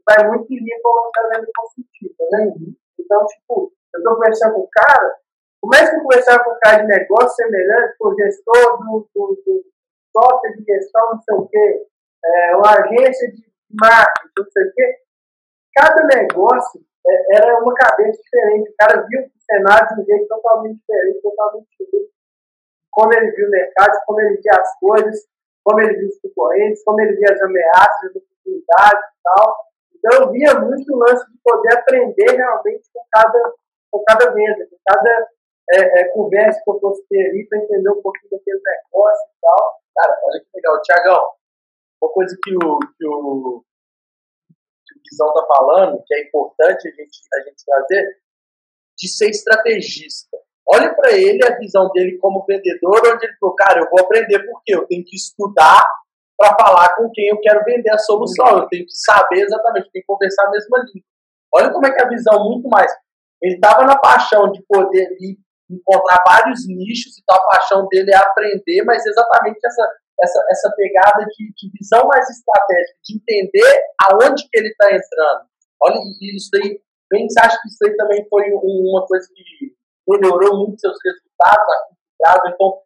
Vai muito em linha com a venda consultiva, né? Então, tipo, eu estou conversando com o cara, começa a conversar com um cara de negócio semelhante, com o gestor do, do, do software de gestão, não sei o quê, é, uma agência de marketing, não sei o quê. Cada negócio era uma cabeça diferente. O cara viu o cenário de um jeito totalmente diferente, totalmente diferente. Como ele viu o mercado, como ele via as coisas, como ele via os concorrentes, como ele via as ameaças, as oportunidades e tal. Então eu via muito o lance de poder aprender realmente com cada, com cada venda, com cada é, é, conversa que eu fosse ter ali para entender um pouquinho daquele negócio e tal. Cara, olha que legal. Tiagão, uma coisa que o, que o Guizão está falando, que é importante a gente, a gente trazer, de ser estrategista. Olha para ele a visão dele como vendedor, onde ele falou, cara, eu vou aprender porque eu tenho que estudar para falar com quem eu quero vender a solução. Eu tenho que saber exatamente, tenho que conversar a mesma língua. Olha como é que a visão muito mais. Ele estava na paixão de poder encontrar vários nichos, então a paixão dele é aprender, mas exatamente essa, essa, essa pegada de, de visão mais estratégica, de entender aonde que ele está entrando. Olha, isso aí, bem, acha que isso aí também foi uma coisa que melhorou muito seus resultados então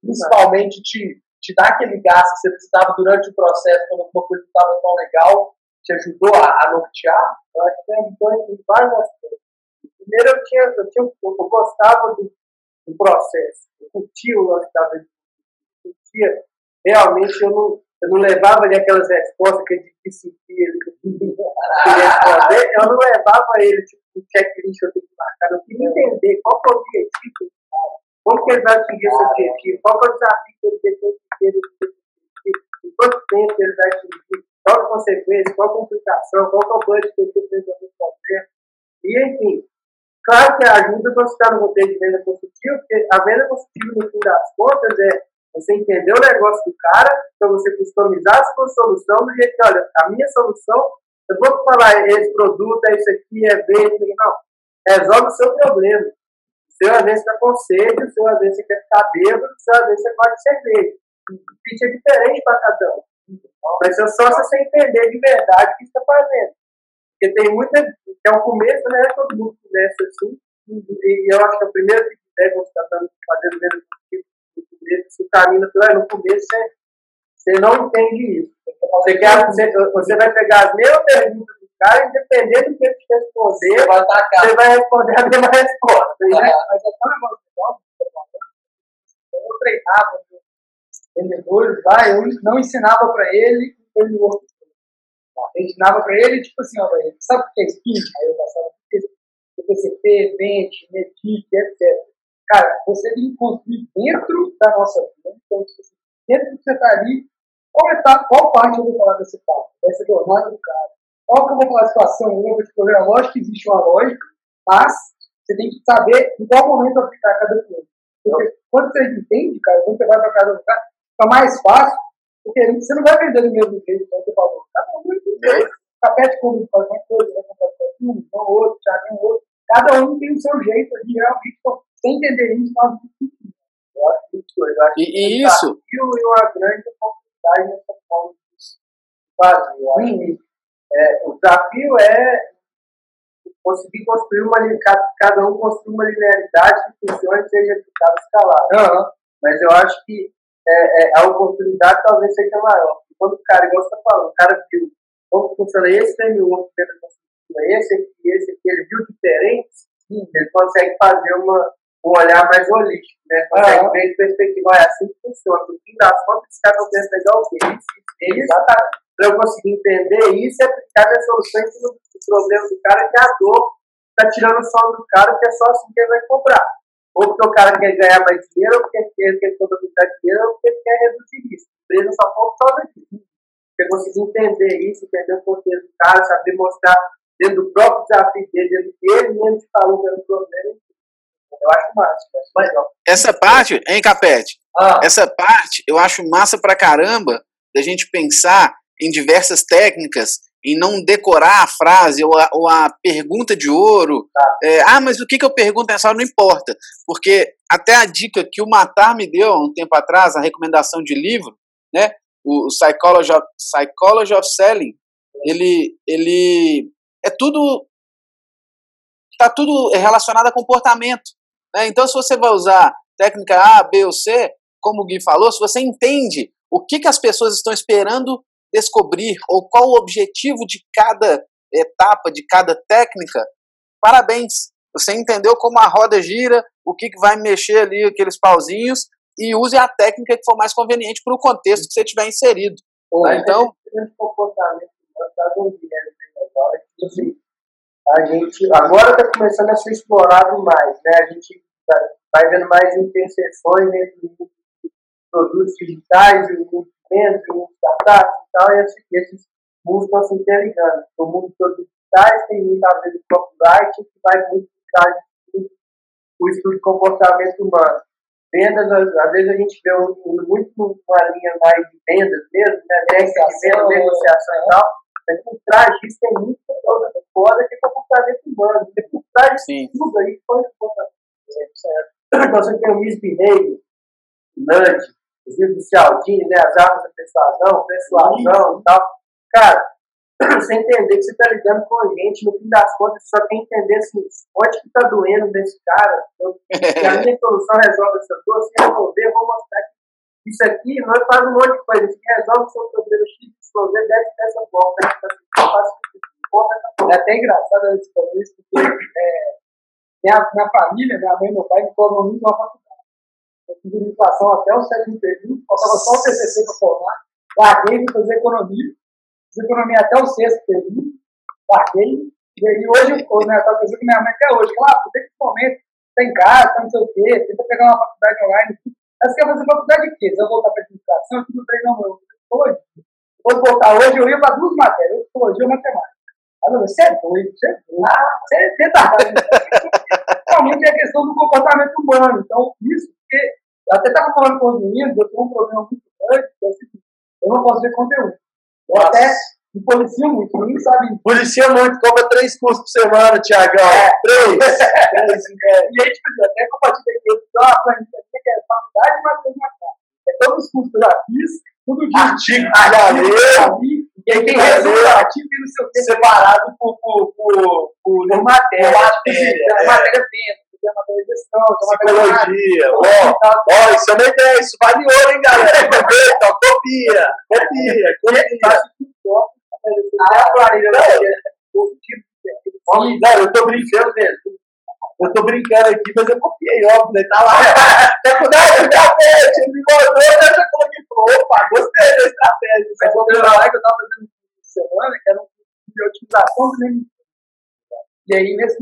principalmente te, te dar aquele gás que você precisava durante o processo, quando alguma coisa não estava tão legal, te ajudou a, a nortear? Eu acho que ajudou em vários aspectos. Primeiro, eu, tinha, eu, tinha, eu gostava do, do processo, eu curtia o lance da eu curtia, realmente eu não, eu não levava ali aquelas respostas que é difícil que ele responder, eu não levava ele, tipo, um checklist eu tenho que marcar, eu queria entender qual é o objetivo como que ele vai atingir esse objetivo, qual é o desafio que ele depois de ter em quanto tempo ele vai atingir, qual a consequência, qual a complicação, qual é o budget que ele tem resolver problema. E, enfim, claro que ajuda você estar no roteiro de venda consultiva, porque a venda consultiva, no fim das contas, é você entender o negócio do cara, para você customizar a sua solução do jeito que, olha, a minha solução, eu vou falar, esse produto, é isso aqui, é bem, não. Resolve o seu problema. O seu, às vezes, está com sede, o seu, às vezes, você quer ficar bêbado, o seu, às vezes, você gosta de. O pitch é diferente para cada um. Mas é só você entender de verdade o que está fazendo. Porque tem muita. É o começo, né? Todo mundo começa assim. E eu acho que primeira feedback que está dando, fazendo mesmo se caminho natural, no começo você, você não entende isso. Você, quer, você, você vai pegar as mesmas perguntas do cara, independendo do que ele te responder, você vai, você vai responder a mesma resposta. Né? Mas é tão eu treinava vendedores lá, eu não ensinava para ele o que eu ensinava para ele, tipo assim, ó, sabe o que é spin? Aí eu passava por PCP, mente, medite, etc. Cara, você tem que construir dentro da nossa vida. Então, dentro do que você está ali, qual, etapa, qual parte eu vou falar dessa etapa, dessa jornada do cara? Qual que eu vou falar a situação única de problema? Lógico que existe uma lógica, mas você tem que saber em qual momento aplicar cada coisa. Porque quando você entende, cara, quando você vai para casa do cara, fica mais fácil, porque você não vai vender do mesmo jeito, como você falou. Cada um vai vender. Capete comigo faz uma coisa, vai comprar um, não outro, já tem outro. Cada um tem o seu jeito de realmente sem entender isso, faz muito sentido. Eu acho muito coisa. Eu acho e, que e isso. E uma grande oportunidade nessa forma de fazer. Eu acho que é, o desafio é conseguir construir uma cada um construir uma linearidade que funcione e seja eficaz escalar. Uhum. Mas eu acho que é, é, a oportunidade talvez seja maior. Quando o cara, igual você está falando, o cara viu como funciona esse framework dentro da esse aqui, esse aqui, ele viu diferentes, ele consegue fazer uma, um olhar mais holístico, né? Consegue ver de perspectiva, é assim que funciona. No fim das contas, esse cara não pensa legal o quê? Isso, para eu conseguir entender isso e aplicar as soluções no problema do cara, que é a dor está tirando o sono do cara, que é só assim que ele vai comprar. Ou porque o cara quer ganhar mais dinheiro, ou porque ele quer economizar dinheiro, ou porque ele quer reduzir isso. A empresa só for por causa disso. Você conseguir entender isso, entender o contexto do cara, saber mostrar dentro do próprio desafio dele, dentro do que ele mesmo te falou que era o problema, eu acho massa. Mas, Essa parte, hein, Capete? Ah. Essa parte eu acho massa pra caramba da gente pensar em diversas técnicas, em não decorar a frase ou a, ou a pergunta de ouro. Tá. É, ah, mas o que, que eu pergunto nessa hora não importa. Porque até a dica que o Matar me deu um tempo atrás, a recomendação de livro, né? O Psychology of, Psychology of Selling, ele, ele é tudo. Está tudo relacionado a comportamento. Né? Então, se você vai usar técnica A, B ou C, como o Gui falou, se você entende o que, que as pessoas estão esperando descobrir ou qual o objetivo de cada etapa, de cada técnica, parabéns. Você entendeu como a roda gira, o que, que vai mexer ali, aqueles pauzinhos, e use a técnica que for mais conveniente para o contexto que você tiver inserido. Tá? Então. A gente agora está começando a ser explorado mais, né? A gente vai vendo mais interseções entre produtos digitais o empreendimentos, o mundo startups e tal, e esses, esses mundos estão se interligando. O mundo dos produtos digitais tem muito a ver com o copyright, que vai muito atrás o estudo de comportamento humano. Vendas, às vezes a gente vê um, muito uma linha mais de vendas mesmo, né? De venda, negociação e tal, mas por trás disso tem muita coisa foda que é comportamento humano. Tem por trás disso tudo aí foi comportamento Então você tem o misbehavior, nudge, os livros do Cialdini, né, as armas da persuasão, persuasão e tal. Cara, você entender que você está lidando com a gente, no fim das contas, você só tem que entender assim, onde que está doendo nesse cara. Então, se a minha solução resolve essa dor, se resolver, eu vou mostrar que isso aqui, nós faz um monte de coisa. Isso resolve o seu problema X, desce dessa volta. É até engraçado a gente falar isso, porque é, minha, minha família, minha mãe e meu pai me formam muito na faculdade. Eu fiz educação até o sétimo período, faltava só o TCC para formar. Larguei, para fazer economia. Fiz economia até o sexto período. Larguei. E aí hoje, eu né, estava pensando com minha mãe até hoje. Claro, ah, tem que momento, tem tá casa, tá não sei o quê, tenta pegar uma faculdade online. Mas quer fazer faculdade de quê? Se eu voltar para a educação, eu tudo treino meu. Hoje, vou voltar hoje, eu ia para duas matérias, psicologia e matemática. Aí você é doido, você é doido. Ah, você é retardado. Realmente é a questão do comportamento humano. Então, isso, porque eu até estava falando com os meninos, eu tenho um problema muito grande, que é o seguinte, eu não posso ver conteúdo. Eu Nossa. até me policio muito, ninguém sabe. Policia muito, compra três cursos por semana, Tiagão. É. Três. três é. E aí, tipo, até compartilhei aqui, eu fiz uma planilha que é faculdade, mas tem uma casa. É todos os cursos que eu já fiz, tudo de artigo, artigo, e aí tem resumo artigo e não sei o que. Separado por, por, por, por, por matéria. Matéria, é. matéria dentro tem uma matéria de gestão, tem uma Psicologia. Ó, isso é uma ideia, isso vale ouro, hein, galera? Então, copia, copia, copia. A planilha Não, eu tô brincando mesmo. Eu tô brincando aqui, mas eu copiei, óbvio, né? Tá lá. Faculdade de ele me mandou, eu já coloquei, opa, gostei da estratégia. Mas eu lá que eu tava fazendo semana, que era um de otimização do meu E aí, nesse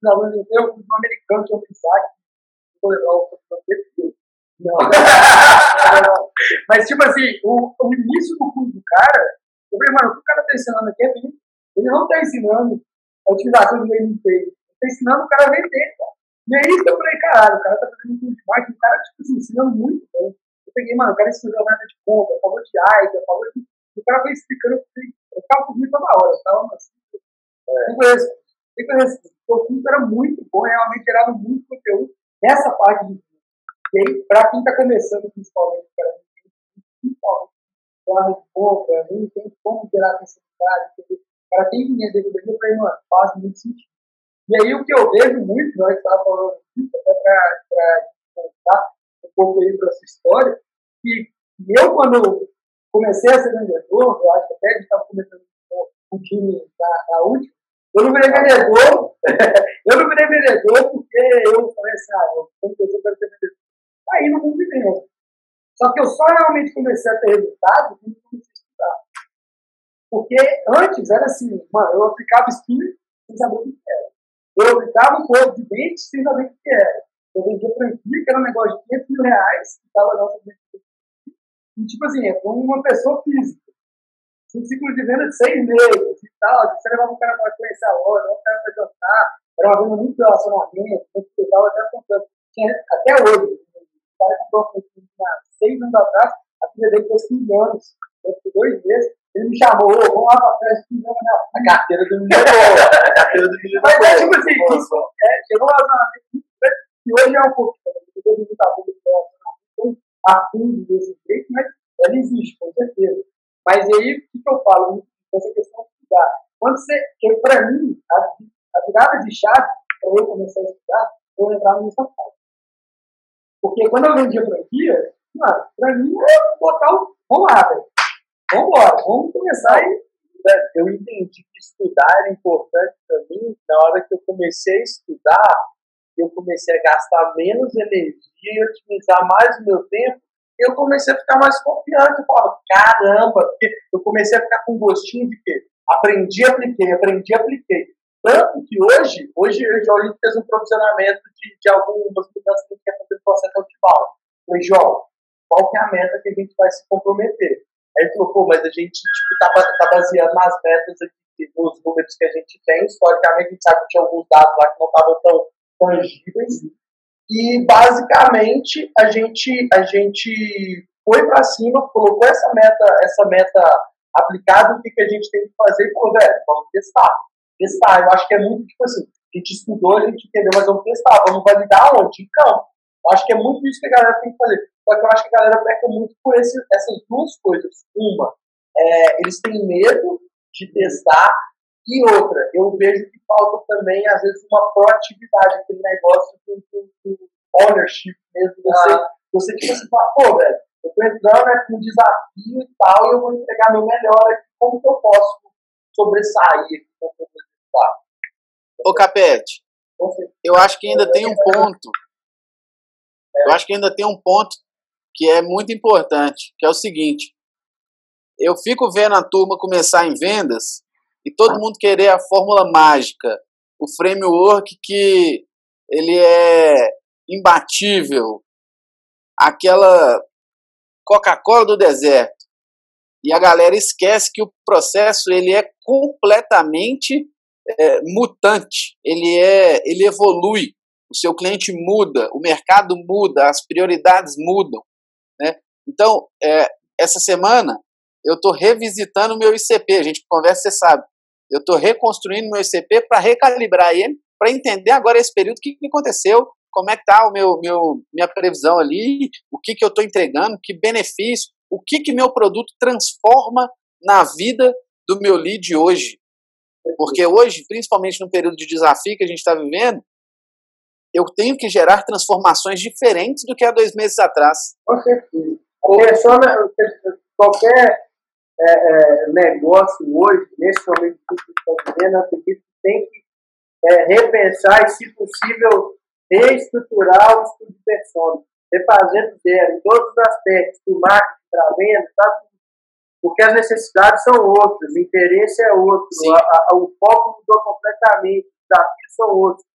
finalzinho do eu fui um americano, tinha um mensaje, vou levar o não. não, Mas, tipo assim, o, o início do curso do cara, eu falei, mano, o que o cara tá ensinando aqui é Ele não tá ensinando a utilização do meio. Ele tá ensinando o cara a vender, tá? E é isso que eu falei, caralho, o cara tá fazendo um curso de marketing, o cara, tipo assim, ensinando muito bem. Eu peguei, mano, o cara ensinou jornada de compra, falou de AIDA, falou de. O cara foi explicando, eu ficava comigo toda hora, eu tava assim. É. Eu conheço, eu conheço. O curso era muito bom, realmente gerava muito conteúdo nessa parte de. E aí, pra quem tá começando, principalmente, cara, principalmente plano de compra, nem tem como gerar necessidade, o cara tem dinheiro dentro dele, eu falei, mano, faz muito sentido. E aí o que eu vejo muito, nós estávamos falando disso, até para contar um pouco aí da sua história, que eu, quando comecei a ser vendedor, eu acho que até a gente estava começando o time da, última, eu não virei vendedor, eu não virei vendedor porque eu falei assim, ah, eu, quero ser vendedor. Aí no inteiro. Só que eu só realmente comecei a ter resultado quando comecei a estudar. Porque antes era assim, mano, eu aplicava espírito sem saber o que era. Eu aplicava um corpo de dente sem saber o que era. Eu vendia franquia, que era um negócio de 500 mil reais, que estava nossa E tipo assim, é uma pessoa física. Um ciclo de venda de seis meses e tal. Você levava um cara para conhecer a loja, um cara para jantar. Era uma venda muito relacionamento, eu estava até contando. Até hoje, o cara comprou seis anos atrás, a filha dele fez 15 anos, por dois meses, ele me chamou, vamos lá pra festa de 15 anos, a carteira do menino é a carteira do menino é. Mas é tipo assim, é, chegou um relacionamento muito que hoje é um pouco, depois de muita coisa do relacionamento, a fundo desse jeito, mas ela existe, com certeza. Mas aí, o que, que eu falo? Essa questão de estudar. Quando você, que para mim, a, a virada de chave, para eu começar a estudar, foi entrar no Paulo. Porque quando eu vendia franquia, Mano, pra mim é botar o. Vamos lá, velho. Vamos embora, vamos começar aí. Eu entendi que estudar era importante para mim na hora que eu comecei a estudar, eu comecei a gastar menos energia e otimizar mais o meu tempo, eu comecei a ficar mais confiante. Eu falava, caramba, eu comecei a ficar com gostinho de quê? Aprendi, apliquei, aprendi, apliquei. Tanto que hoje, hoje a gente fez um provisionamento de, de algumas mudanças que a gente quer fazer no processo altival. Falei, João, qual que é a meta que a gente vai se comprometer. Aí ele falou, pô, mas a gente tipo, tá baseando nas metas aqui, nos números que a gente tem. Historicamente, a gente sabe que tinha alguns dados lá que não estavam tão tangíveis. E, basicamente, a gente, a gente foi para cima, colocou essa meta, essa meta aplicada, o que, que a gente tem que fazer? Pô, velho, vamos testar. Testar. Eu acho que é muito tipo assim, a gente estudou, a gente entendeu, mas vamos testar. Vamos validar onde? Em campo. Eu acho que é muito isso que a galera tem que fazer. Só que eu acho que a galera peca muito por esse, essas duas coisas. Uma, é, eles têm medo de testar, e outra, eu vejo que falta também, às vezes, uma proatividade, aquele negócio do, do, do ownership mesmo. Você, ah. você tipo assim, fala, pô, velho, eu estou entrando aqui um desafio e tal, e eu vou entregar meu melhor aqui, como que eu posso sobressair aqui com o resultado? Ô Capete, eu acho que ainda tem um ponto, eu acho que ainda tem um ponto que é muito importante, que é o seguinte, eu fico vendo a turma começar em vendas e todo mundo querer a fórmula mágica, o framework que ele é imbatível, aquela Coca-Cola do deserto. E a galera esquece que o processo ele é completamente é, mutante, ele é, ele evolui, o seu cliente muda, o mercado muda, as prioridades mudam, né? Então, é, essa semana eu estou revisitando o meu ICP, a gente conversa, você sabe, eu estou reconstruindo meu ICP para recalibrar ele, para entender agora esse período, o que, que aconteceu, como é que está meu, meu, minha previsão ali, o que, que eu estou entregando, que benefício, o que, que meu produto transforma na vida do meu lead hoje. Porque hoje, principalmente no período de desafio que a gente está vivendo, eu tenho que gerar transformações diferentes do que há dois meses atrás. Com certeza. Qualquer é, é, negócio hoje, nesse momento que estamos vivendo, acredito que tem que é, repensar e, se possível, reestruturar o estudo de persona, refazendo zero em todos os aspectos, do marketing para venda, tá? porque as necessidades são outras, o interesse é outro, a, a, o foco mudou completamente, os desafios são outros.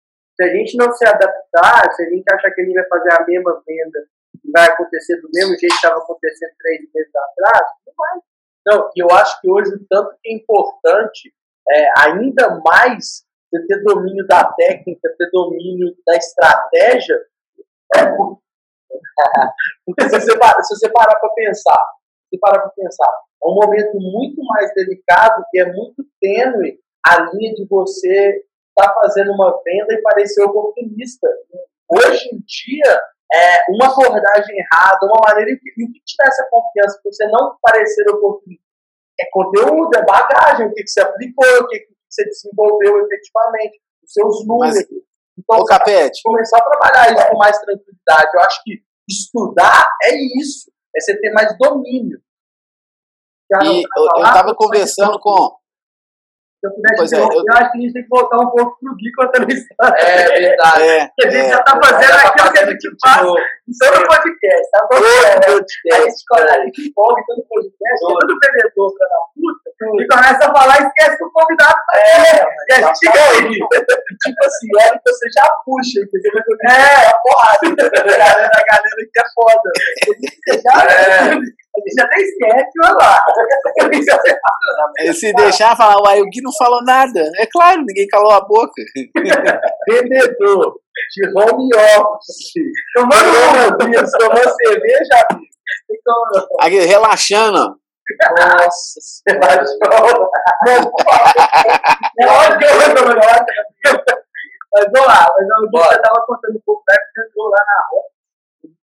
Se a gente não se adaptar, se a gente achar que a gente vai fazer a mesma venda e vai acontecer do mesmo jeito que estava acontecendo três meses atrás, não vai. Não, e eu acho que hoje o tanto que é importante, é, ainda mais você ter domínio da técnica, ter domínio da estratégia, é porque se você, se você parar para pensar, se parar para pensar, é um momento muito mais delicado e é muito tênue a linha de você estar tá fazendo uma venda e parecer oportunista. Hoje em dia, é, uma abordagem errada, uma maneira que, que te dá essa confiança para você não parecer oportunista. É conteúdo, é bagagem, o que, que você aplicou, o que, que você desenvolveu efetivamente, os seus números. Mas, então, o Capete. começar a trabalhar isso com mais tranquilidade. Eu acho que estudar é isso, é você ter mais domínio. E eu estava conversando com, se eu pudesse pois é, eu... acho que a gente tem que voltar um pouco pro Gui com a televisão. É verdade. É, a gente é, já tá fazendo é, aquilo que a gente faz em todo podcast. Tá todo podcast. A gente escolhe ali que empolga todo podcast, é tudo vendedor pra dar puta, e começa a falar e esquece que o convidado tá é, E a gente fica aí. Tipo assim, olha que você já puxa, entendeu? É, a porrada. A galera, a galera que é foda. Você já. É. A gente até esquece, olha lá. Se deixar falar, uai, o Gui não falou nada. É claro, ninguém calou a boca. Vendedor de home office. Tomando tomando cerveja, Aqui, relaxando. Nossa, relaxou. Mas vamos lá, mas eu estava contando um pouco da época que entrou lá na rua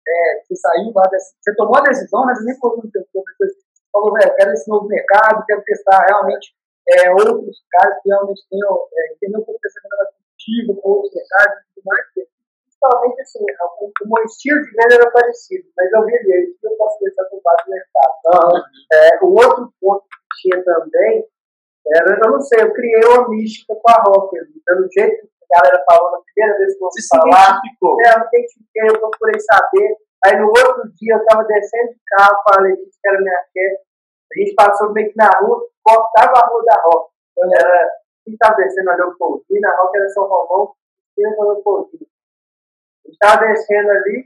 é, você saiu lá, você tomou a decisão, mas nem foi muito tempo, depois falou, velho, quero esse novo mercado, quero testar realmente é, outros caras que realmente tenham, é, entendeu um pouco dessa mais competitiva com outros mercados e tudo mais. Principalmente, assim, o, o meu estilo de venda era parecido, mas eu vi ele, eu posso pensar com vários mercados. Uhum. É, o outro ponto que tinha também era, eu não sei, eu criei uma mística com a Rocker, pelo jeito galera falou na primeira vez que eu ouvi falar. Identificou. É, eu me identifiquei, eu procurei saber. Aí no outro dia eu estava descendo de carro Letícia, que era minha chefe. A gente passou meio que na rua, cortava a rua da Roca. Então, era, quem estava descendo a Leopoldina, a Roca era São Romão, e a Leopoldina. A gente estava descendo ali,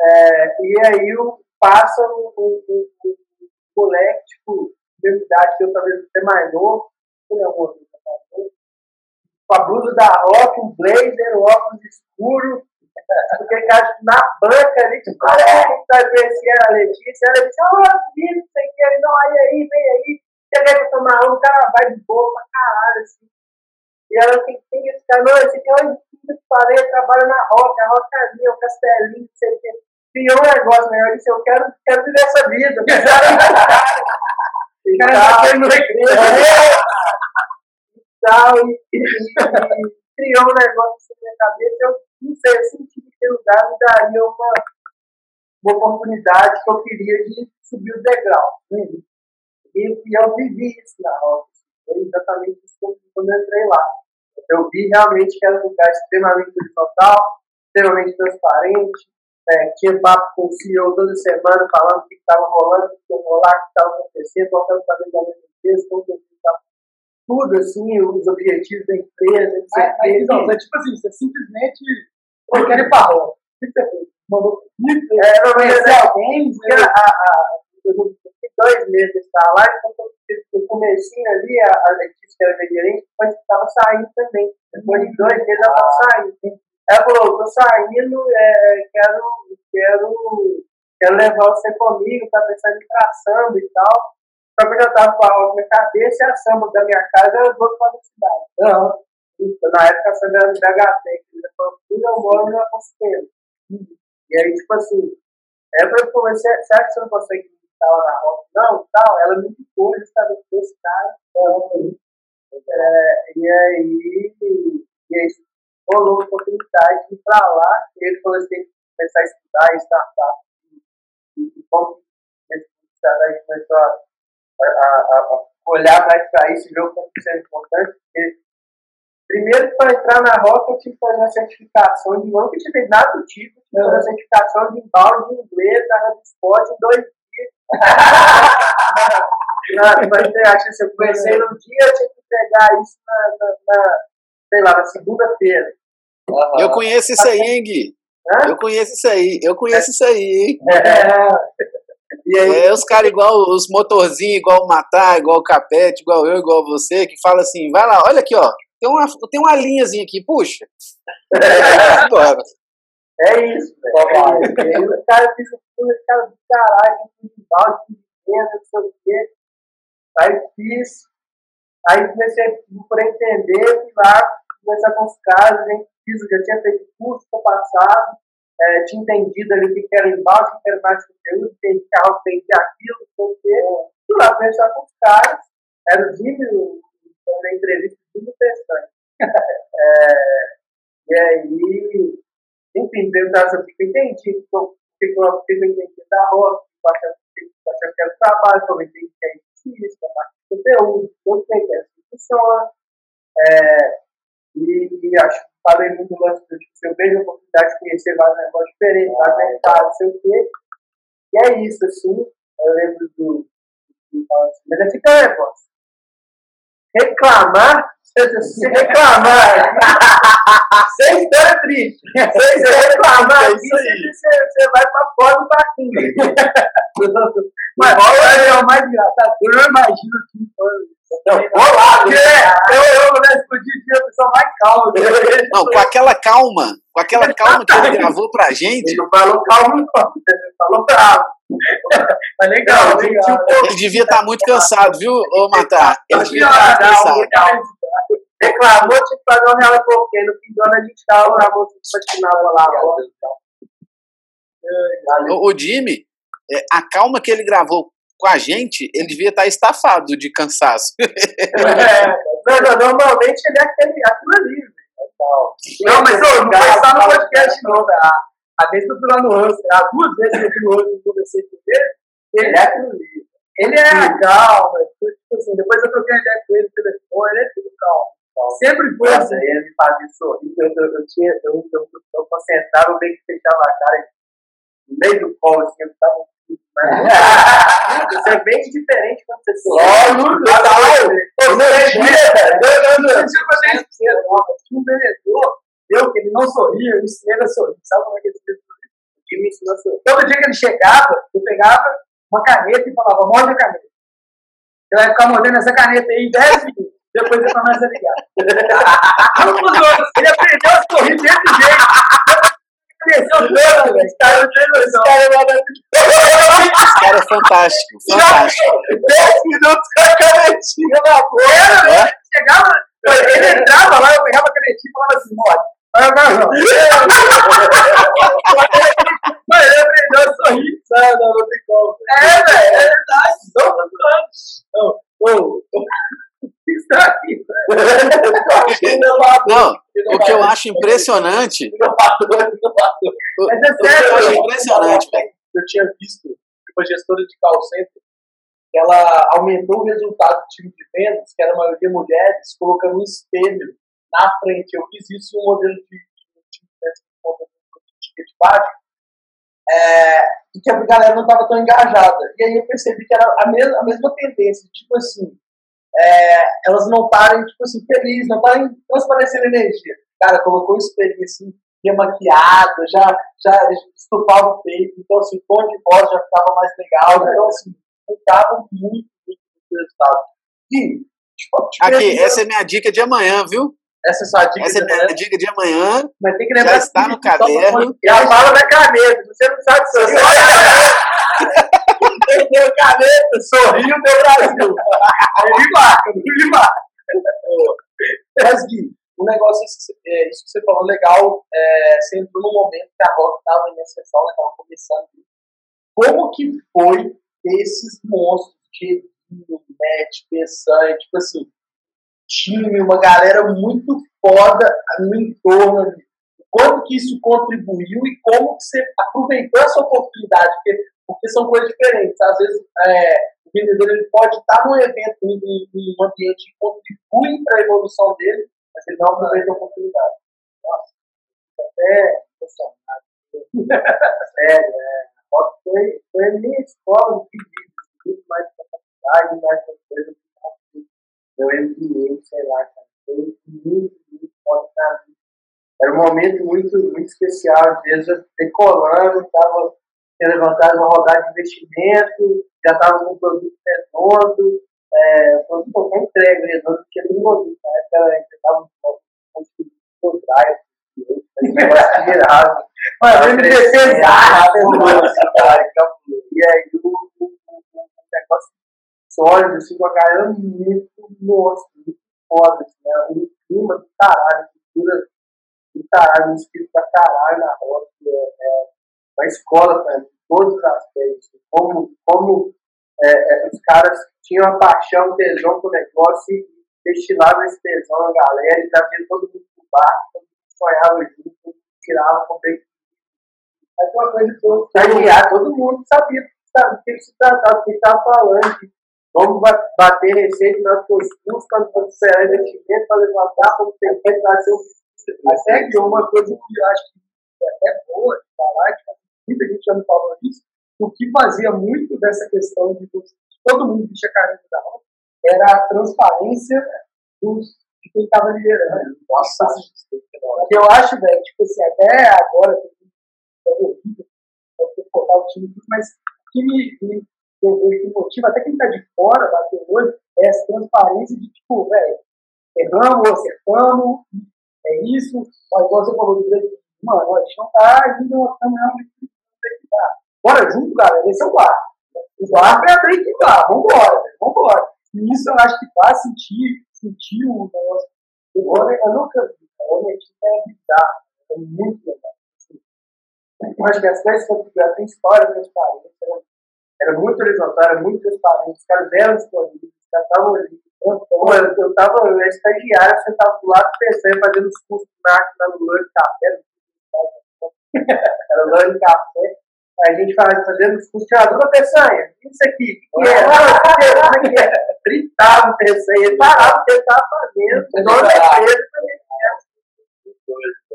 é, e aí o, passa um, um, um, um moleque, tipo, de idade, que eu talvez até mais novo, não amor, com a blusa da Rock, um blazer, um óculos escuro, porque na banca ali, tipo, é, tá conhecendo a Letícia, ela disse, ó, oh, não sei o que, ele, não, aí, aí, vem aí, você quer que tomar um, o cara vai de boa pra caralho, assim. E ela tem que esse cara, não, esse aqui é o que eu falei, eu trabalho na Roca, a Roca é minha, o Castelinho, não sei o que. Criou um negócio, né? Eu disse, eu quero, quero viver essa vida. O cara tá querendo recreio tal, e, e, criou um negócio na minha cabeça. Eu não sei, eu senti que aquele lugar me daria uma, uma oportunidade que eu queria de subir o degrau. E, e eu vivi isso na roça. Foi exatamente isso quando eu entrei lá. Eu vi realmente que era um lugar extremamente horizontal, extremamente transparente. É, tinha papo com o CEO toda semana falando o que estava rolando, o que ia rolar, o que estava acontecendo, qual era o planejamento da empresa, como que tudo assim, os objetivos da empresa, etc. Mas, mas, não, é tipo assim, você simplesmente foi querer para a O que você fez? Mandou é, mas, é, alguém, a, a, eu fiquei dois meses estar lá, então no comecinho ali, a, a Letícia, que era minha gerente, estava saindo também. Depois de dois meses ela estava saindo. Ela falou, estou saindo, é, quero, quero, quero levar você comigo, tá pensando em traçando e tal. Só que eu já estava com a roda na cabeça e a samba da minha casa era do outro lado da cidade. Não. Na época a samba era do BHT, que ele falou, eu moro na Conselho. E aí, tipo assim, é para eu comecei, será que você não consegue estava na roça, não, tal, ela me indicou justamente desse cara. Então, é, e aí, e aí rolou a oportunidade de ir para lá, e ele falou assim, começar a estudar startup. E, e como a gente começou a, a, a olhar mais para isso, ver o que é importante, porque Primeiro, para entrar na rota, eu tive que fazer uma certificação de não que tive nada do tipo, tive que fazer uma certificação de embalde de inglês na Hubspot em dois mas eu acho que eu comecei num dia, eu tinha que pegar isso na, na, na sei lá, na segunda-feira. Uhum. Eu conheço isso aí, hein, Gui? Hã? Eu conheço isso aí, eu conheço é. isso aí, hein? É. E aí? É, os caras igual os motorzinhos, igual o Matar, igual o Capete, igual eu, igual você, que fala assim, vai lá, olha aqui, ó, tem uma, tem uma linhazinha aqui, puxa. É isso, velho. É isso. o cara fica tudo, cara do caralho, de balde, de venda, não sei o quê. Aí fiz, aí comecei por entender, fui lá, conversar com os caras, a gente fiz, já tinha feito curso no passado, é, tinha entendido ali o que era embalde, o que era mais conteúdo, entendi carro, entendi aquilo, não sei o quê. Fui lá conversar com os caras, era o Jimmy, na entrevista, tudo interessante. é, e aí, enfim, perguntar sobre o que eu entendi, o que eu entendi da roça, o que eu achava que era o trabalho, como eu entendi que é isso, a parte de conteúdo, como que é assim funciona. É, e, e acho que falei muito lance do tipo, eu vejo a oportunidade de conhecer vários negócios diferentes, mais mercado, não sei o quê. E é isso, assim, eu lembro do. do, do mas aqui tem um negócio. Reclamar? Se reclamar, sem história triste, sem reclamar, aqui, você, você vai para fora do parquinho. Mas olha, é o mais engraçado, eu não imagino que foi. Olá, é, eu, eu, né, explodir a pessoa mais calma. Não, com aquela calma, com aquela calma que ele gravou pra gente. Ele não falou calma, não, ele falou bravo. Mas legal, legal. Ele devia estar tá muito cansado, viu, ô Matar? Ele devia estar tá cansado reclamou, tinha que fazer um real porque no fim do ano a gente tava na patinava lá. O, o Jimmy, é, a calma que ele gravou com a gente, ele devia estar estafado de cansaço. é, não, normalmente ele é aquele, aquilo ali. Não, mas ô, não foi só no podcast, não. A, a vez que eu fui lá no Hansen, as duas vezes que eu fui no Hansen e conversei com ele, ele é ali. Ele é calmo, tipo assim, depois eu troquei ideia com ele no telefone, ele é tudo calmo. Sempre foi assim. Ele me fazia sorrir. Eu, eu, eu, tinha, eu, eu, eu concentrava, eu meio que fechava a cara no meio do colo, assim, eu ficava isso é bem diferente quando você sorri. Óbvio, você é um vendedor, eu que ele não sorria, eu ensinei ele a sorrir. Sabe como é que ele? Ele me ensinou a sorrir. Todo dia que ele chegava, eu pegava uma caneta e falava, morde a caneta. Você vai ficar mordendo essa caneta aí em 10 minutos. Depois você começa a ligar. ele aprendeu a sorrir desse jeito. Cresceu toda, velho. Esse cara é fantástico. Fantástico. 10 minutos com a canetinha na boca. É? Chegava, ele entrava lá, eu pegava a canetinha e falava assim: morre. Mas ele aprendeu a sorrir. Não, não, não tem como. É, velho, é verdade. Não, não, não. Não, o que eu acho impressionante. Mas é sério, eu acho impressionante, velho. eu tinha visto uma gestora de call center ela aumentou o resultado do time de vendas, que era a maioria mulheres, colocando um espelho na frente. Eu fiz isso em um modelo de, de é, e que a galera não estava tão engajada. E aí eu percebi que era a mesma, a mesma tendência, tipo assim, é, elas não estarem, tipo assim, felizes, não estarem transparecendo energia. Cara, colocou um espelho assim, ia maquiada, já, já estufava o peito, então assim, o tom de voz já ficava mais legal, então assim, mudava muito, muito o resultado. E, tipo, tipo, Aqui, essa é minha dica de amanhã, viu? Essa é sua dica Essa é minha dica de amanhã. Mas tem que lembrar já está no caderno. E a bala da caneta. Você não sabe se você Quem deu caneta, sorriu do Brasil. Aí me marca, me marca. Mas, Gui, o negócio é, isso que você falou legal. É, você entrou no momento que a Rock estava em ascensão, né, estava começando. Como que foi esses monstros de Matt, Pessan, tipo assim, time, uma galera muito foda no entorno ali. Quanto que isso contribuiu e como que você aproveitou essa oportunidade, porque, porque são coisas diferentes. Às vezes é, o vendedor ele pode estar num evento, em, em um ambiente que contribui para a evolução dele, mas ele não aproveita a oportunidade. Nossa, até emocionado. Sério, é. Foi, foi a minha escola de muito mais capacidade, mais coisas meu MBA, sei lá, cara. Foi muito, muito forte pra mim. Era um momento muito, muito especial, às vezes eu decolando, estava levantado uma rodada de investimento, já estava com o produto redondo, é, o produto com entrega redondo, tinha nem produto, na época eu estava com o drive, Mas ele me defendava, e aí o negócio sólido, assim, com a galera muito monstro, muito foda, assim, né? um clima do caralho, cultura do caralho, um espírito da caralho na roça, é, é uma escola pra mim, todos os aspectos, assim, como, como é, é, os caras tinham a paixão, tesão pro negócio e destilavam esse tesão na galera, e trazia todo mundo pro bar, todo mundo sonhava junto, tirava competitivo. Mas uma coisa que eu todo mundo sabia do que se tratava, do que estava falando, Vamos bater receita nas quando você é investimento, para levantar, quando tem que trazer o. Até que uma coisa que eu acho que é até boa de falar, que muita gente já me falou isso, o que fazia muito dessa questão de, todo mundo vestir a camisa da roda era a transparência dos, de quem estava liderando. Nossa, que eu acho, velho, tipo assim, até agora, eu vou o time, mas o que me, me eu vejo que motiva até quem está de fora, bater o olho, é essa transparência de tipo, velho, erramos, acertamos, é isso, mas igual você falou do direito, mano, a gente não está indo onde tem que estar. Bora junto, galera, esse é o bar. O bar é abrir que bar, vambora, vambora. E isso eu acho que faz sentir, sentir o negócio. Agora eu nunca vi, realmente é bizarro, é muito legal. Assim. Eu acho que as coisas que tem história transparente, era muito horizontal, era muito transparente, os caras eram disponíveis, os caras estavam ali. Eu, eu tava, eu era estagiário, você tava do lado pensando, fazendo os cursos práticos no Lã de Café, era Lã de Café, a gente fazendo os cursos, tinha dura peçanha, isso aqui, que é, é? Gritava o peçanha, ele parava o que ele tava fazendo, toda vez,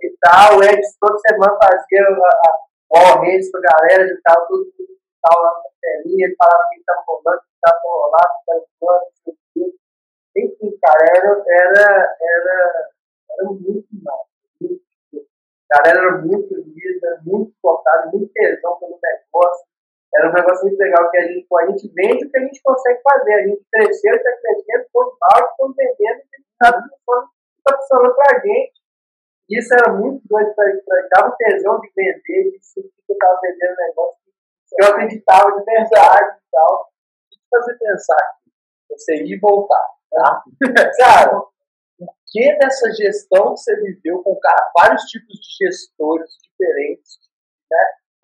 e tal, o Edson toda semana fazia a, a, a redes pra galera, e tal, tudo, tudo tal lá na telinha, ele falava que estava rolando, que estava rolando, que estava rolando, não sei o quê. Enfim, cara, era, era, era, era muito mal. A galera era muito unida, muito focada, muito tesão pelo negócio. Era um negócio muito legal que a gente, a gente vende o que a gente consegue fazer. A gente cresceu, está crescendo, foi mal, estamos vendendo, gente está funcionando, para a gente. Isso era muito doido, para dar um tesão de vender, de sentir que eu estava vendendo negócio eu acreditava de verdade e tal. Deixa eu fazer pensar aqui. Você ir e voltar, tá? cara, o que dessa gestão que você viveu com cara, vários tipos de gestores diferentes, né?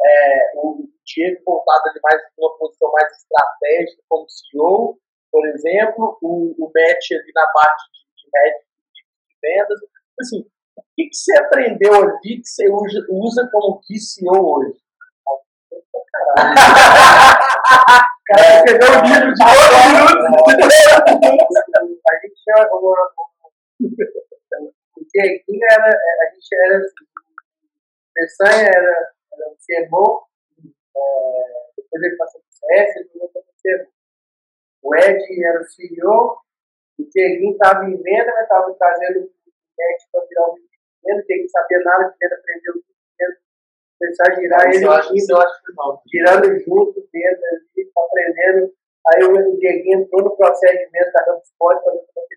É, o Diego voltado ali mais numa posição mais estratégica como CEO, por exemplo, o, o Matt ali na parte de, de, de vendas. Assim, o que, que você aprendeu ali que você usa, usa como CEO hoje? Cara escreveu um livro de 12 minutos. A gente tinha uma. O Dieguinho era. A gente era. O Peçanha era, era o CMO, é, depois ele passou pro CS, depois ele passou pro CMO. O Ed era o CEO, o Dieguinho estava em venda, mas estava trazendo o Ed para virar o venda, que ele sabia nada de venda, aprendeu o começar a girar ele, eu acho, isso eu acho que não. girando junto, venda, ali, aprendendo. Aí o Dieguinho entrou no processo de da HubSpot para ver como é que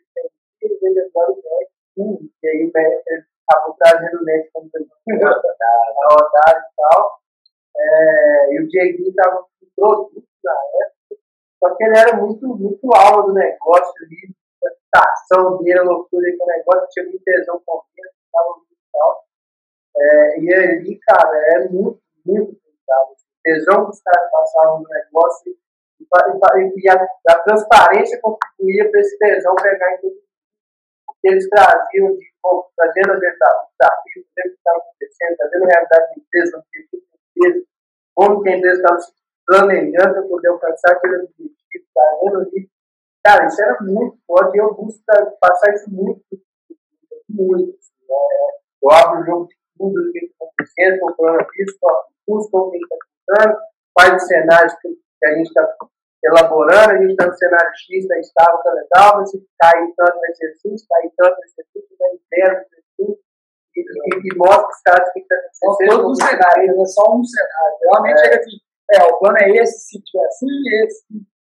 ele tem o vendedor o Net. Hum, e aí ele acabou trazendo o Net como a rodada e tal. É, e o Dieguinho estava com produto na época. Só que ele era muito, muito alvo do negócio ali, a ação dele, a loucura com o negócio, tinha muito tesão com ele, estava muito tal. É, e ali, cara, é muito, muito complicado. O tesão que os caras passavam no negócio e, e, e a, a, transparência contribuía para esse tesão pegar em tudo que eles traziam de bom, trazendo as desafios, o que estava acontecendo, trazendo a realidade da empresa, empresa, como que a empresa estava se planejando para poder alcançar aquele objetivo, trazendo ali. Cara, isso era muito forte e eu busco passar isso muito, muito. Né? Eu abro o jogo de tudo o que está acontecendo, com o coronavírus, busco o que está acontecendo, quais os cenários que, a gente está elaborando, a gente está no cenário X, da estável, tá legal, mas se cair tanto vai ser assim, se cair tanto vai ser assim, se cair zero vai ser assim, e, e, e mostra os caras que está acontecendo. Todos os cenários, é só um cenário. Realmente é. assim, é, o plano é esse, se tiver assim, esse,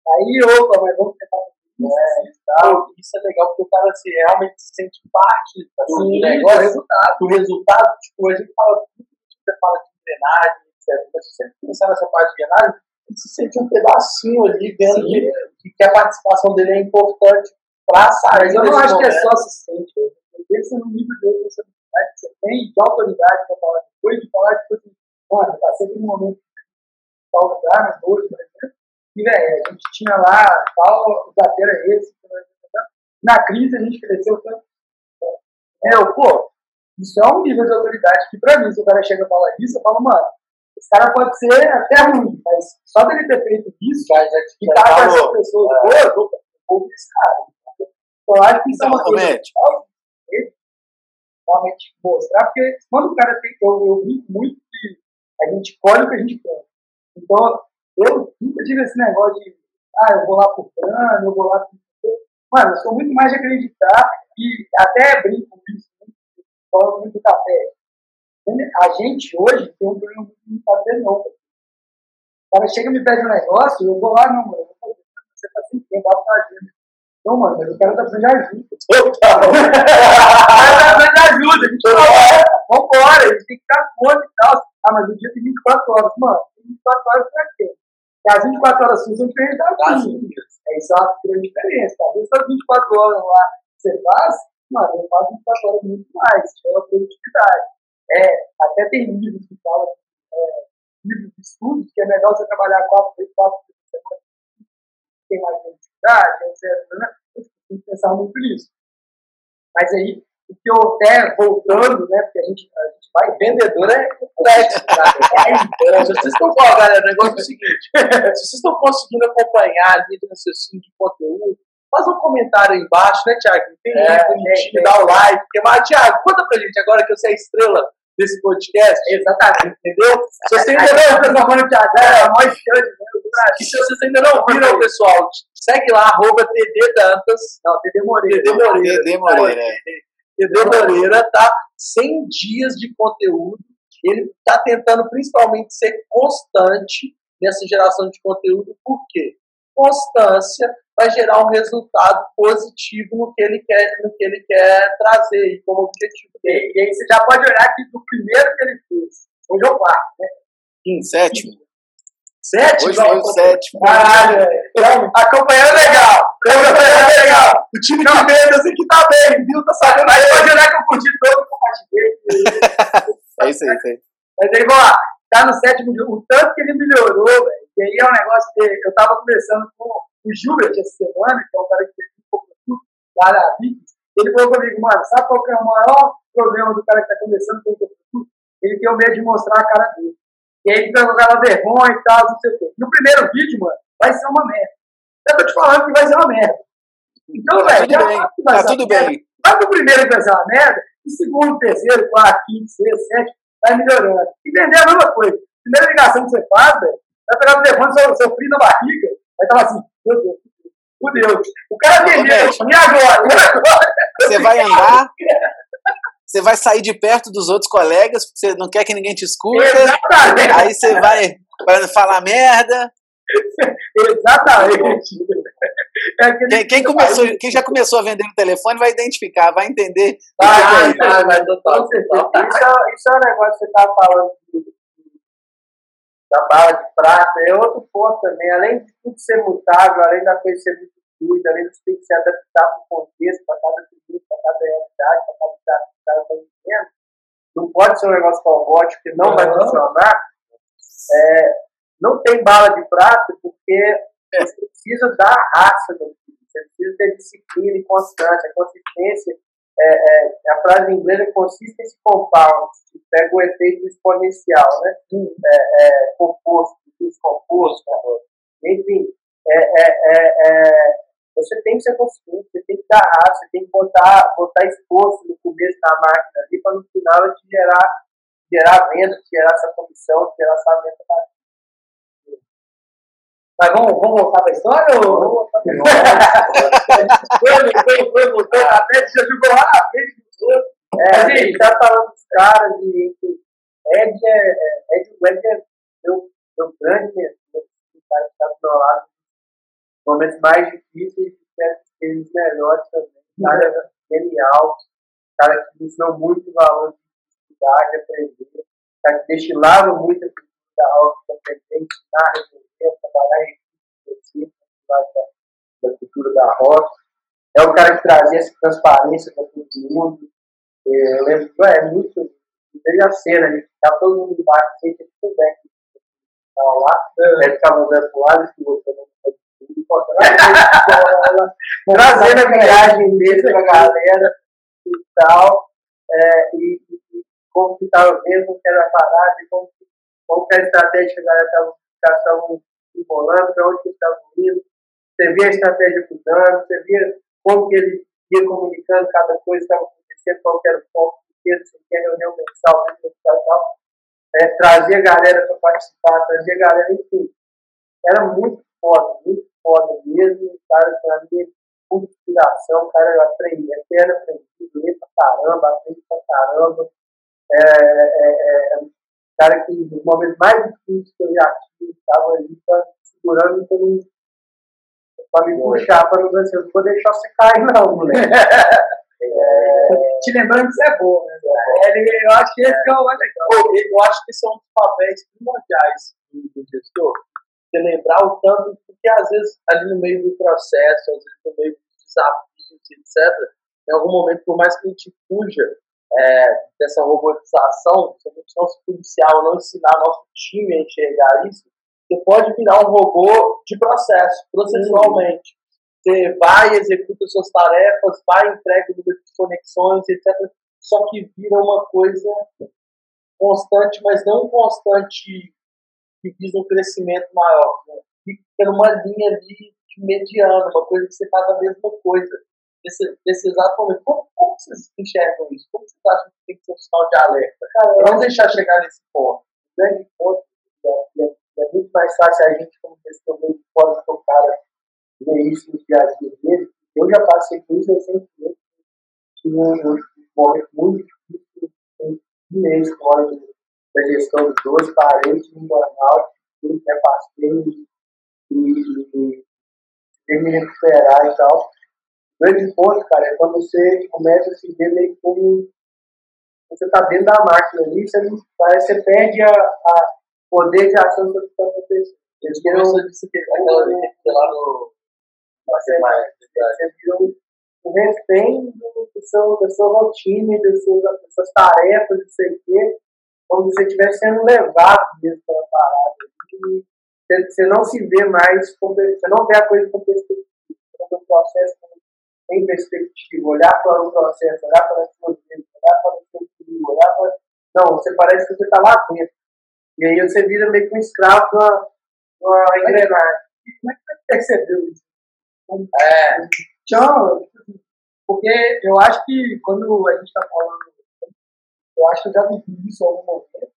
aí, opa, mas vamos tentar é, tal. Isso é legal porque o cara se realmente se sente parte assim, do negócio, resultado. do resultado. Tipo, a gente fala, você fala de engrenagem, etc. Mas se você pensar nessa parte de engrenagem, ele se sente um pedacinho ali, vendo que, que, a participação dele é importante para sair. Mas eu não acho momento. que é só assistente. Pensa no nível dele você, você tem de autoridade para falar depois de falar, tipo assim, mano, passei por um momento tal lugar, no outro, por exemplo, e, velho, a gente tinha lá, tal, é esse, na crise a gente cresceu tanto. Eu, pô, isso é um nível de autoridade que, pra mim, se o cara chega e fala isso, eu falo, mano, esse cara pode ser até ruim, mas só dele ter feito isso, já, já, e tá com essas pessoas, é. pô, eu tô com esse cara. Então, eu acho que isso é uma coisa realmente mostrar, porque quando o cara tem, eu, eu vi muito que a gente colhe o que a gente planta. Então, eu nunca tive esse negócio de, ah, eu vou lá pro plano, eu vou lá pro. Mano, eu sou muito mais de acreditar e até brinco com isso, né? falo muito do café. A gente hoje tem um problema de fazer não. O cara chega e me pede um negócio, eu vou lá, não, fazer. Você tá sem tempo, vai fazer. Não, mano, mas o cara tá precisando de ajuda. Total. o cara tá precisando de ajuda. A gente fala, vambora, a gente tem que ficar conta e tal. Ah, mas o dia tem 24 horas. Mano, 24 horas pra quê? Porque as 24 horas suas são diferentes das minhas. É isso é uma grande diferença. Às vezes as 24 horas lá que você faz, mano, eu faço 24 horas muito mais. Chama produtividade. É, até tem livros que falam, é, livros de estudos, que é melhor você trabalhar 4, 3, 4 por semana. Tem mais produtividade, etc. Né? Tem que pensar muito nisso. Mas aí, o que eu até voltando, né, porque a gente, a gente vai, vendedor é complexo, é, vocês estão, galera, o negócio é o seguinte, se vocês estão conseguindo acompanhar ali do raciocínio de conteúdo, faz um comentário aí embaixo, né, Thiago? Tem é, link bonitinho, dá o like, porque, mas, Thiago, conta pra gente agora que você é a estrela desse podcast. Exatamente. Entendeu? Se você ainda não transformando o Thiago, é a maior estranha E se vocês ainda não viram, pessoal, segue lá, arroba TD Dantas. Não, TD Moreira. TD Moreira. TD Moreira. Entendeu, Moreira? Tá 100 dias de conteúdo. Ele está tentando principalmente ser constante nessa geração de conteúdo. Por quê? Constância vai gerar um resultado positivo no que ele quer, no que ele quer trazer como objetivo dele. E aí você já pode olhar que do primeiro que ele fez, hoje é o quarto, né? Em sétimo. Sétimo? Hoje foi o sétimo. Caralho, então, acompanhando legal. Acompanhando legal. O time de vendas aqui tá bem, viu? Tá sabendo aí. Pode olhar que eu curti todo o isso aí. Mas aí, vamos lá. Tá no sétimo jogo. O tanto que ele melhorou, velho. E aí é um negócio que eu tava conversando com o Gilbert essa semana, que é um cara que fez um pouco tudo lá na Vickers. Ele falou comigo, mano, sabe qual que é o maior problema do cara que tá começando com o Ele tem o medo de mostrar a cara dele. E aí fica com aquela vergonha e tal, não sei o quê. No primeiro vídeo, mano, vai ser uma merda. Eu tô te falando que vai ser uma merda. Então, Tá velho, tudo já bem, sabe que vai tá ser tudo merda. bem. Vai pro primeiro que vai ser uma merda, e segundo, terceiro, quarto, quinto, sexto, sétimo, vai melhorando. E vender a mesma coisa. Primeira ligação que você faz, velho, vai pegar o telefone seu, seu filho na barriga, vai falar assim, meu Deus, fudeu. O cara Ô, vendeu, e agora? E agora? Você vai andar, você vai sair de perto dos outros colegas, porque você não quer que ninguém te escute. Exatamente. Aí você vai falar merda. Exatamente. É Quem, quem começou, quem já começou a vender no telefone vai identificar, vai entender. É vai, isso. vai, total. Com certeza. Isso, é- isso é um negócio que você estava falando de- da bala de prata, é outro ponto também. Além de tudo ser mutável, além da coisa ser muito fluida, além de você ter que se adaptar para o contexto, para cada produto, para cada realidade, para cada estado que o cara está vivendo, não pode ser um negócio robótico que não vai funcionar. É, não tem bala de prata porque você precisa da raça do filho, você precisa ter disciplina e constância. Consistência, é, é, a frase em inglês é consistency compound, que pega o efeito exponencial, né? É, é, composto, descomposto, enfim, é, é, é, você tem que ser consciente, você tem que dar raça, você tem que botar, botar esforço no começo da máquina ali para no final te gerar, gerar venda, te gerar essa comissão, gerar essa venda mas vamos, vamos voltar para a história ou vamos voltar pra Foi, foi, foi, voltou na frente, já jogou lá na frente dos outros. É, a gente tá falando dos caras de. Ed é. é- Ed, é meu, meu grande mentor, o cara que está do meu lado. Momentos mais difíceis e certos experiências melhores também. Cara é genial, cara que me ensinou muito valor de estudar, de aprender, cara que destilava muito a cultura da aula, de aprender, ensinar, resolver, trabalhar em equipe, da, da cultura da roça. É o cara que trazia essa transparência para todo mundo. Eu lembro, é muito. Teve a cena, ele ficava todo mundo assim, tinha tudo bem. Estava lá, ele ficava andando pro lado, e outro Trazendo a viagem dele pra galera e tal. É, e, e, como que estava vendo, como que era a parada, e como, que- como que a estratégia que a galera estava embolando, para onde estavam indo. Você via a estratégia mudando, você via como que ele ia comunicando cada coisa que estava acontecendo, qual era o foco do que, você quer reunião mensal, mensal e tal. É, trazia a galera para participar, trazia a galera, enfim. Era muito foda, muito foda mesmo. O cara trazia muita inspiração, o cara aprendia, era aprendido, lê pra caramba, aprende pra caramba. É, é, é, um cara que nos momentos mais difíceis que eu já tive, estava ali pra, segurando para não pra me puxar, para não dizer, eu não vou deixar você cair, não, moleque. É, Te lembrando que isso é bom, né? ele, eu acho que esse é o mais legal. Eu acho que são os papéis primordiais do do gestor. Você lembrar o tanto, porque às vezes ali no meio do processo, às vezes no meio dos desafios, etc., em algum momento, por mais que a gente fuja é, dessa robotização, se a gente não se policiar ou não ensinar nosso time a enxergar isso, você pode virar um robô de processo, processualmente. Você vai, executa suas tarefas, vai, entrega o de conexões, etc. Só que vira uma coisa constante, mas não constante que visa um crescimento maior. Né? Fica numa linha ali de mediana, uma coisa que você faz a mesma coisa. Nesse, nesse exato momento. Como, como vocês enxergam isso? Como vocês acham que tem que ser um sinal de alerta? Vamos deixar chegar nesse ponto. O grande ponto é, é, é muito mais fácil a gente, como gestor de fora do cara, ver isso no dia a dia dele. Eu já passei por isso recentemente. Tive um, momento muito difícil, tem um mês fora da gestão dos dois, parei, tive um burnout, tudo que é passei e, e, e ter me recuperar e tal. O grande ponto, cara, é quando você começa a se ver meio como você está dentro da máquina ali, você, não, você perde a, a poder de ação o que está acontecendo. Disso que aquela que lá no. Você, um, um refém do, seu, da sua rotina, das suas, das suas tarefas, não sei o quê, como se você estivesse sendo levado mesmo pela parada. E você, você não se vê mais, como- você não vê a coisa com perspectiva, você vê o processo em perspectiva, olhar para o processo, olhar para as vidas, olhar para o seu filho, olhar para. Não, você parece que você está lá dentro. E aí você vira meio que um escravo da uma engrenagem. Como é que você percebeu isso? É. Então, porque eu acho que quando a gente está falando, eu acho que eu já vivi isso em algum momento,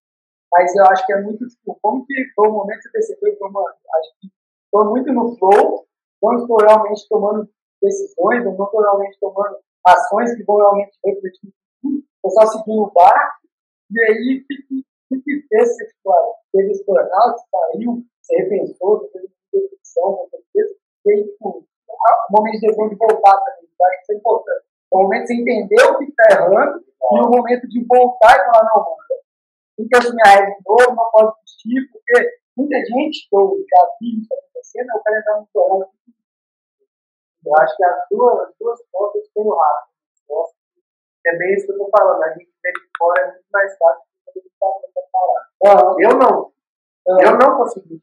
mas eu acho que é muito, tipo, como que foi o momento que você percebeu que, mano, acho que estou muito no flow, não estou realmente tomando decisões, não estou realmente tomando ações que vão realmente refletir tudo, estou só seguindo o barco, e aí o que fez você tipo, teve esse burnout, saiu, você repensou, uma reflexão, com certeza, e aí, tipo, o momento de de voltar também, acho que isso é importante. O momento de você entender o que está errando, e o momento de voltar e falar, não, mano, tem que assumir a regra de novo, não posso desistir, porque muita gente que eu já vi isso acontecendo, eu quero entrar no burnout eu acho que as duas, as duas pontas têm o rápido. É bem isso que eu estou falando. A gente vê de fora é muito mais fácil do que a gente está tentando parar. Eu não. Eu não consegui.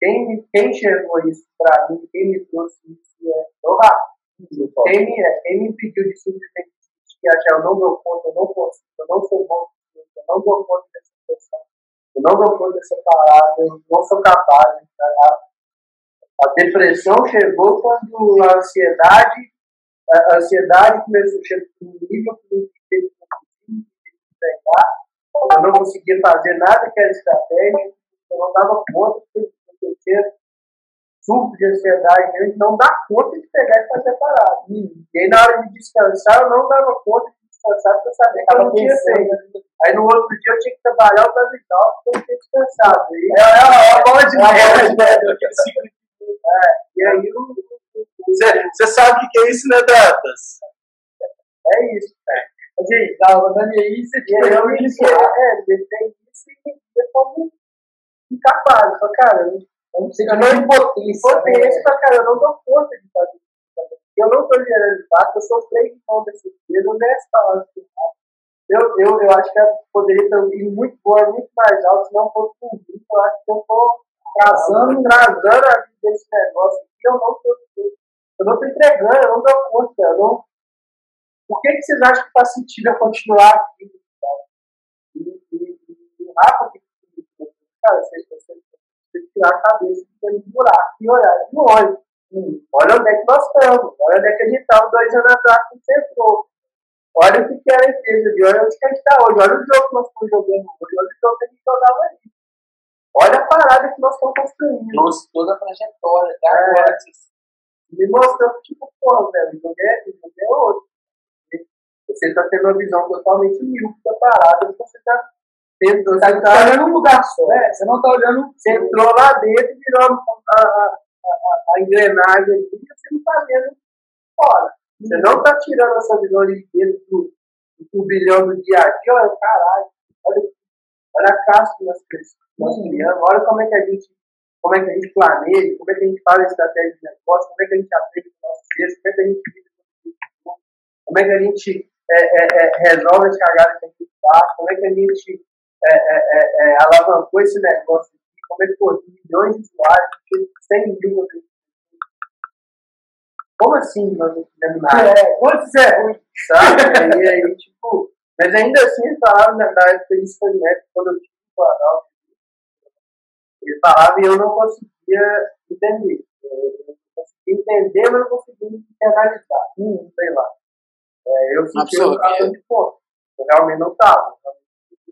Quem, quem enxergou isso para mim, quem me trouxe isso é o rápido. Quem me, quem me impediu de simplesmente que achar eu não dou conta, eu não consigo, eu não sou bom, eu não dou conta dessa situação, eu não dou conta dessa parada, eu não sou capaz de encarar a depressão chegou quando a ansiedade, a ansiedade começou a chegar um nível que eu teve que eu não conseguia fazer nada que era estratégia, eu não dava conta de acontecer surto de ansiedade, a gente não dá conta de pegar e fazer parada. E aí na hora de descansar, eu não dava conta de descansar porque eu sabia que eu não tinha feito. Aí no outro dia eu tinha que trabalhar o e tal, porque eu não tinha descansado. E é, é, é. É, e aí você sabe o que é isso, né, Datas? É isso. É. Gente, rodando aí, você tem isso. É, ele tem isso e ele como incapaz. Eu falo, cara, eu não sei, eu não impotência. Impotência, né? cara, eu não dou conta de fazer isso. Eu não estou gerando impacto, eu sou freio de mão desse dia, não desce palavras de eu, eu, eu acho que poderia ter ir muito boa, muito mais alto, se não fosse por mim. Eu acho que eu estou casando, trazando a vida desse negócio aqui, eu não estou eu não estou entregando, eu não dou conta, eu não. Por que, que vocês acham que faz sentido eu continuar aqui? E, e, e o Rafa, que cara, vocês precisam tirar a cabeça de buraco e olhar de longe. Hum, olha onde é que nós estamos, olha onde é que a gente estava dois anos atrás com o centro. Olha o que, que era a empresa olha onde que a gente está hoje, olha o jogo que nós estamos jogando hoje, olha o jogo que a gente jogava ali. Olha a parada que nós estamos construindo. Trouxe toda a trajetória, até é. agora. Me mostrando, tipo, pô, velho, o jogo é, é outro. Você está tendo uma visão totalmente míope da parada você está tendo. Você está tá olhando um lugar só. Né? Você não está olhando. Você entrou lá dentro e virou a, a, a, a engrenagem aqui e você não está vendo fora. Você não está tirando essa visão de dentro do, do turbilhão do dia a dia. Olha, caralho, olha, olha a casca que nós crescemos nós criamos, olha como é que a gente, como é que a gente planeja, como é que a gente faz a estratégia de negócio, como é que a gente aprende com nossos textos, como é que a gente como é que a gente é, é, é, resolve as cagadas que a gente faz, como é que a gente é, é, alavancou esse negócio aqui, como é que por milhões de usuários, 100 mil como assim nós não fizemos nada? É, como isso é ruim, sabe? e aí, tipo, mas ainda assim, falava na, na época de experimento, quando eu tive o Planalto, ele falava e eu não conseguia entender. Eu conseguia entender, mas não conseguia internalizar. Hum, sei lá. É, eu senti eu estava de ponto. Eu realmente não estava.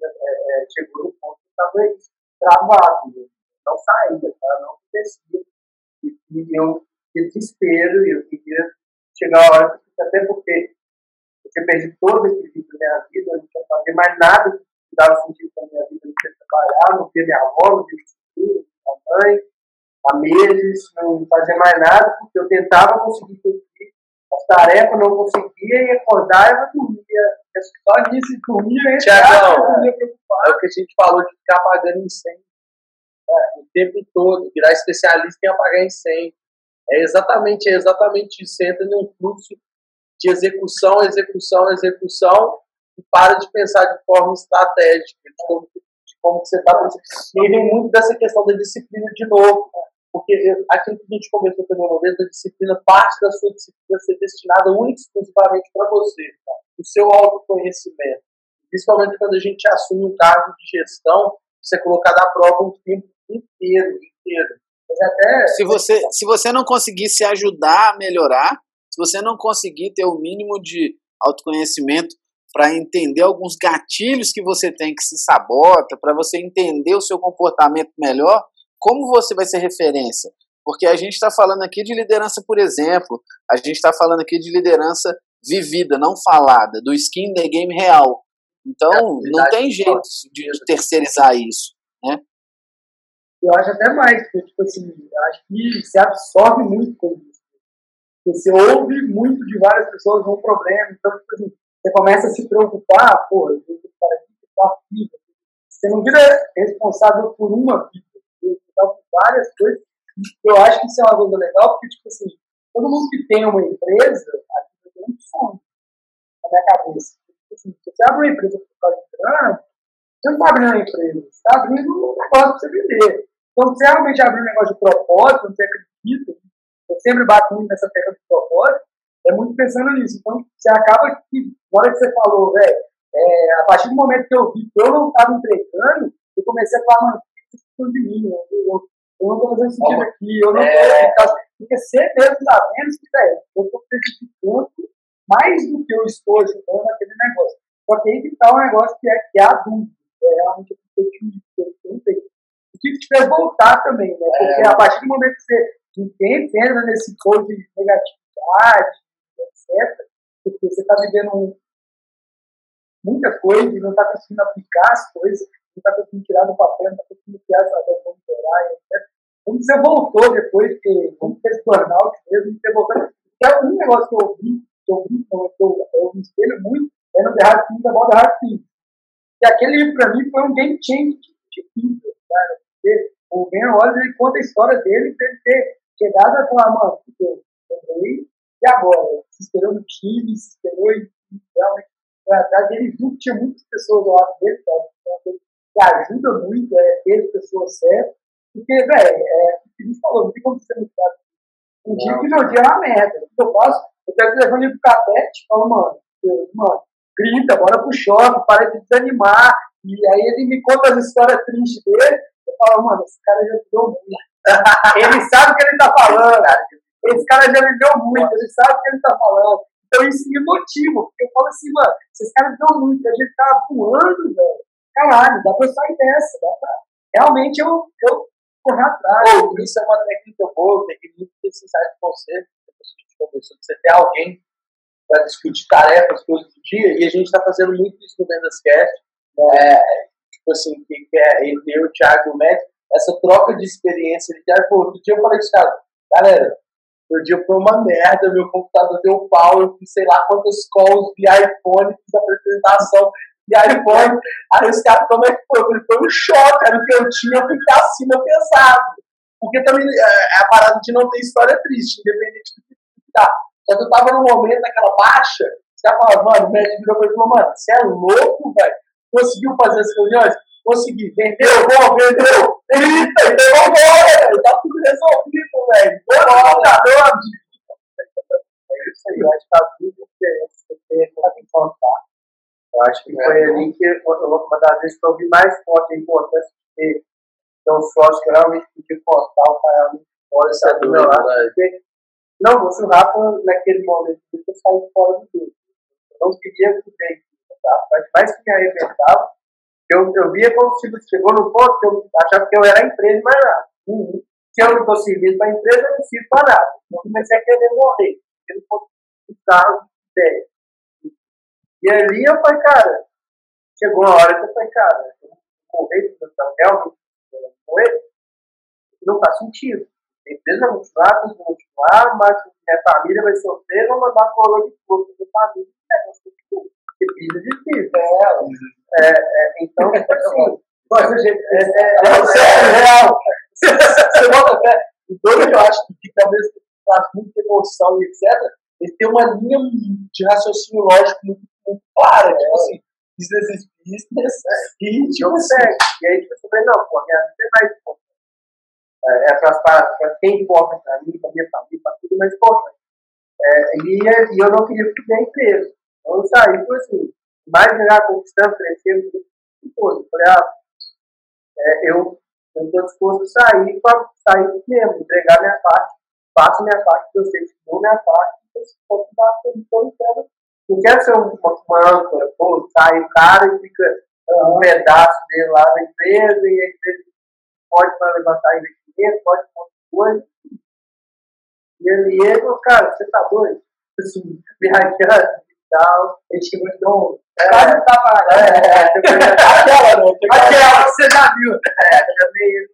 É, é, chegou no ponto que estava travado. Né? Não saía, tá? não acontecia. E, e eu tinha desespero e eu queria chegar a hora, até porque eu tinha perdido todo o equilíbrio da minha vida, eu não tinha fazer mais nada que dava sentido para minha vida, eu não tinha trabalhar, não tinha minha avó, não tinha a mãe, há meses, não fazia mais nada, porque eu tentava conseguir cumprir as tarefas, não conseguia, e acordar e eu dormia. Só nisso, dormia, Tiagão, é o que a gente falou de ficar apagando incêndio. É, o tempo todo, virar especialista em apagar incêndio. É exatamente, é exatamente isso. Você entra num fluxo de execução, execução, execução, e para de pensar de forma estratégica, de como como você está E aí vem muito dessa questão da disciplina de novo, porque aquilo que a gente conversou também uma vez, da disciplina, parte da sua disciplina ser destinada única e exclusivamente para você, tá? o seu autoconhecimento. Principalmente quando a gente assume um cargo de gestão, ser colocado à prova o tempo inteiro, inteiro. Até... se, você, se você não conseguir se ajudar a melhorar, se você não conseguir ter o mínimo de autoconhecimento para entender alguns gatilhos que você tem que se sabota, para você entender o seu comportamento melhor, como você vai ser referência? Porque a gente está falando aqui de liderança, por exemplo, a gente está falando aqui de liderança vivida, não falada, do skin the game real. Então, é, não tem jeito de, de terceirizar isso, né? Eu acho até mais, porque, tipo assim, acho que se absorve muito com isso. Você ouve muito de várias pessoas um problema, então, tipo assim, você começa a se preocupar, pô, eu tenho que aqui, tá vida. Você não vira responsável por uma vida, você tá por várias coisas. Eu acho que isso é uma coisa legal, porque, tipo assim, todo mundo que tem uma empresa, aqui tem um sonho na minha cabeça. Tipo assim, se você abre uma empresa por causa de grana, você não está abrindo uma empresa, você está abrindo um negócio para você vender. Então, se você realmente abrir um negócio de propósito, você acredita, eu sempre bato muito nessa tecla de propósito, é muito pensando nisso. Então, você acaba que, na hora que você falou, velho, é, a partir do momento que eu vi que eu não estava entregando, eu comecei a falar, mano, o que de mim? Eu, eu, eu não estou fazendo sentido aqui, eu não estou. É... Porque você mesmo está vendo que, velho, eu estou prejudicando mais do que eu estou ajudando naquele negócio. Só que aí que está um negócio que é, que é a dúvida. É realmente o que eu te perguntei. O que te fez voltar também, né? Porque é. a partir do momento que você entende, entra nesse code de negatividade, porque você está vivendo muita coisa e não está conseguindo aplicar as coisas, não está conseguindo tirar do papel, não está conseguindo criar para melhorar, etc. Como você voltou depois, que como fez burnout mesmo, você voltou. É um negócio que eu ouvi, que eu vi, então, eu, eu me espelho muito, é no The Hard Things About The Hard Things. E aquele livro, para mim, foi um game changer de vida, cara. Porque o Ben Rogers, ele conta a história dele, de ele ter chegado a falar, mano, eu errei, e agora? Se esperou no time, se esperou e realmente foi atrás. Ele viu que tinha muitas pessoas ao lado dele, que ajuda muito é, ter as pessoas certas. Porque, velho, é, o que gente falou, não tem como ser muito fácil. Um dia que meu dia é uma merda. O que eu faço? Eu pego o telefone pro capete e falo, mano, mano, grita, bora pro shopping, para de desanimar. E aí ele me conta as histórias tristes dele. Eu falo, mano, esse cara já deu muito. ele sabe o que ele tá falando, cara. Esse cara já viveu muito, ele sabe o que ele tá falando. Então isso me motiva, porque eu falo assim, mano, esses caras viveu muito, a gente tá voando, velho. Caralho, dá pra sair dessa, dá pra... Realmente eu, eu correr atrás. Oh, isso é uma técnica boa, tem que muito precisar de conselho, você ter alguém para discutir tarefas, coisas do dia, e a gente está fazendo muito isso no Vendascast, é, tipo assim, que, que é entre eu, o Thiago e o Médico, essa troca de experiência, de, ah, pô, outro dia eu falei com os caras, galera, meu dia foi uma merda, meu computador deu pau, eu fiz sei lá quantas calls de iPhone, fiz apresentação de iPhone. Aí os caras, como é que foi? Foi um choque, era o que eu tinha, eu fiquei acima pesado. Porque também é, é a parada de não ter história triste, independente do que tá. Só que eu tava num momento daquela baixa, os caras falavam, mano, o médico virou e falou, mano, você é louco, velho? Conseguiu fazer as reuniões? Consegui, vendeu, bom, vendeu, eita, então vambora, tá tudo resolvido, velho, bora, amigo. É isso aí, eu acho que a vida você tem que contar. Eu acho que foi ali que uma das vezes que eu vi mais forte a importância de ter um sócio que realmente podia contar o cara fora é do meu lado. Não, o Rafa, naquele momento, eu saí fora do grupo. Eu não queria que tá? mas mais que me arrebentava, eu, eu via como se chegou no ponto que eu achava que eu era a empresa, mas nada. Uhum. Se eu não estou servindo para a empresa, eu não sirvo para nada. Eu comecei a querer morrer. Eu não posso de ideia. E ali eu falei, cara, chegou uma hora que eu falei, cara, eu morrer, eu realmente morrer, não faz sentido. A empresa vai continuar, tem que continuar, mas minha família vai sofrer, vou mandar coroa de fogo para minha família. É, porque pisa difícil. É, é, é, então, assim, mas, gente, é, é, real. Você bota fé. O doido eu acho que talvez traz muita emoção e etc. Ele tem uma linha de raciocínio lógico muito, muito clara. Tipo assim, business is business. E, tipo assim, e aí, tipo, você vai, não, pô, minha vida é mais importante. É, é para quem importa para mim, para minha família, para tudo mais importante. É, e, e eu não queria ficar empresa. Então eu saí, foi assim, mais ganhar, conquistando, crescendo, e tudo. Falei, ah, é, eu estou disposto a sair para sair mesmo, entregar minha parte, faço minha parte, eu sei que dou minha parte, eu não quero, não quero ser uma, uma âncora, pô, sai o cara e fica um pedaço dele lá na empresa e a empresa pode para levantar investimento, pode fazer coisa. E ele, ele, cara, você tá doido? Assim, viajando e tal. Ele chegou e deu um. Quase é, tava. É, é, aquela, né? Aquela, você já viu. É, ele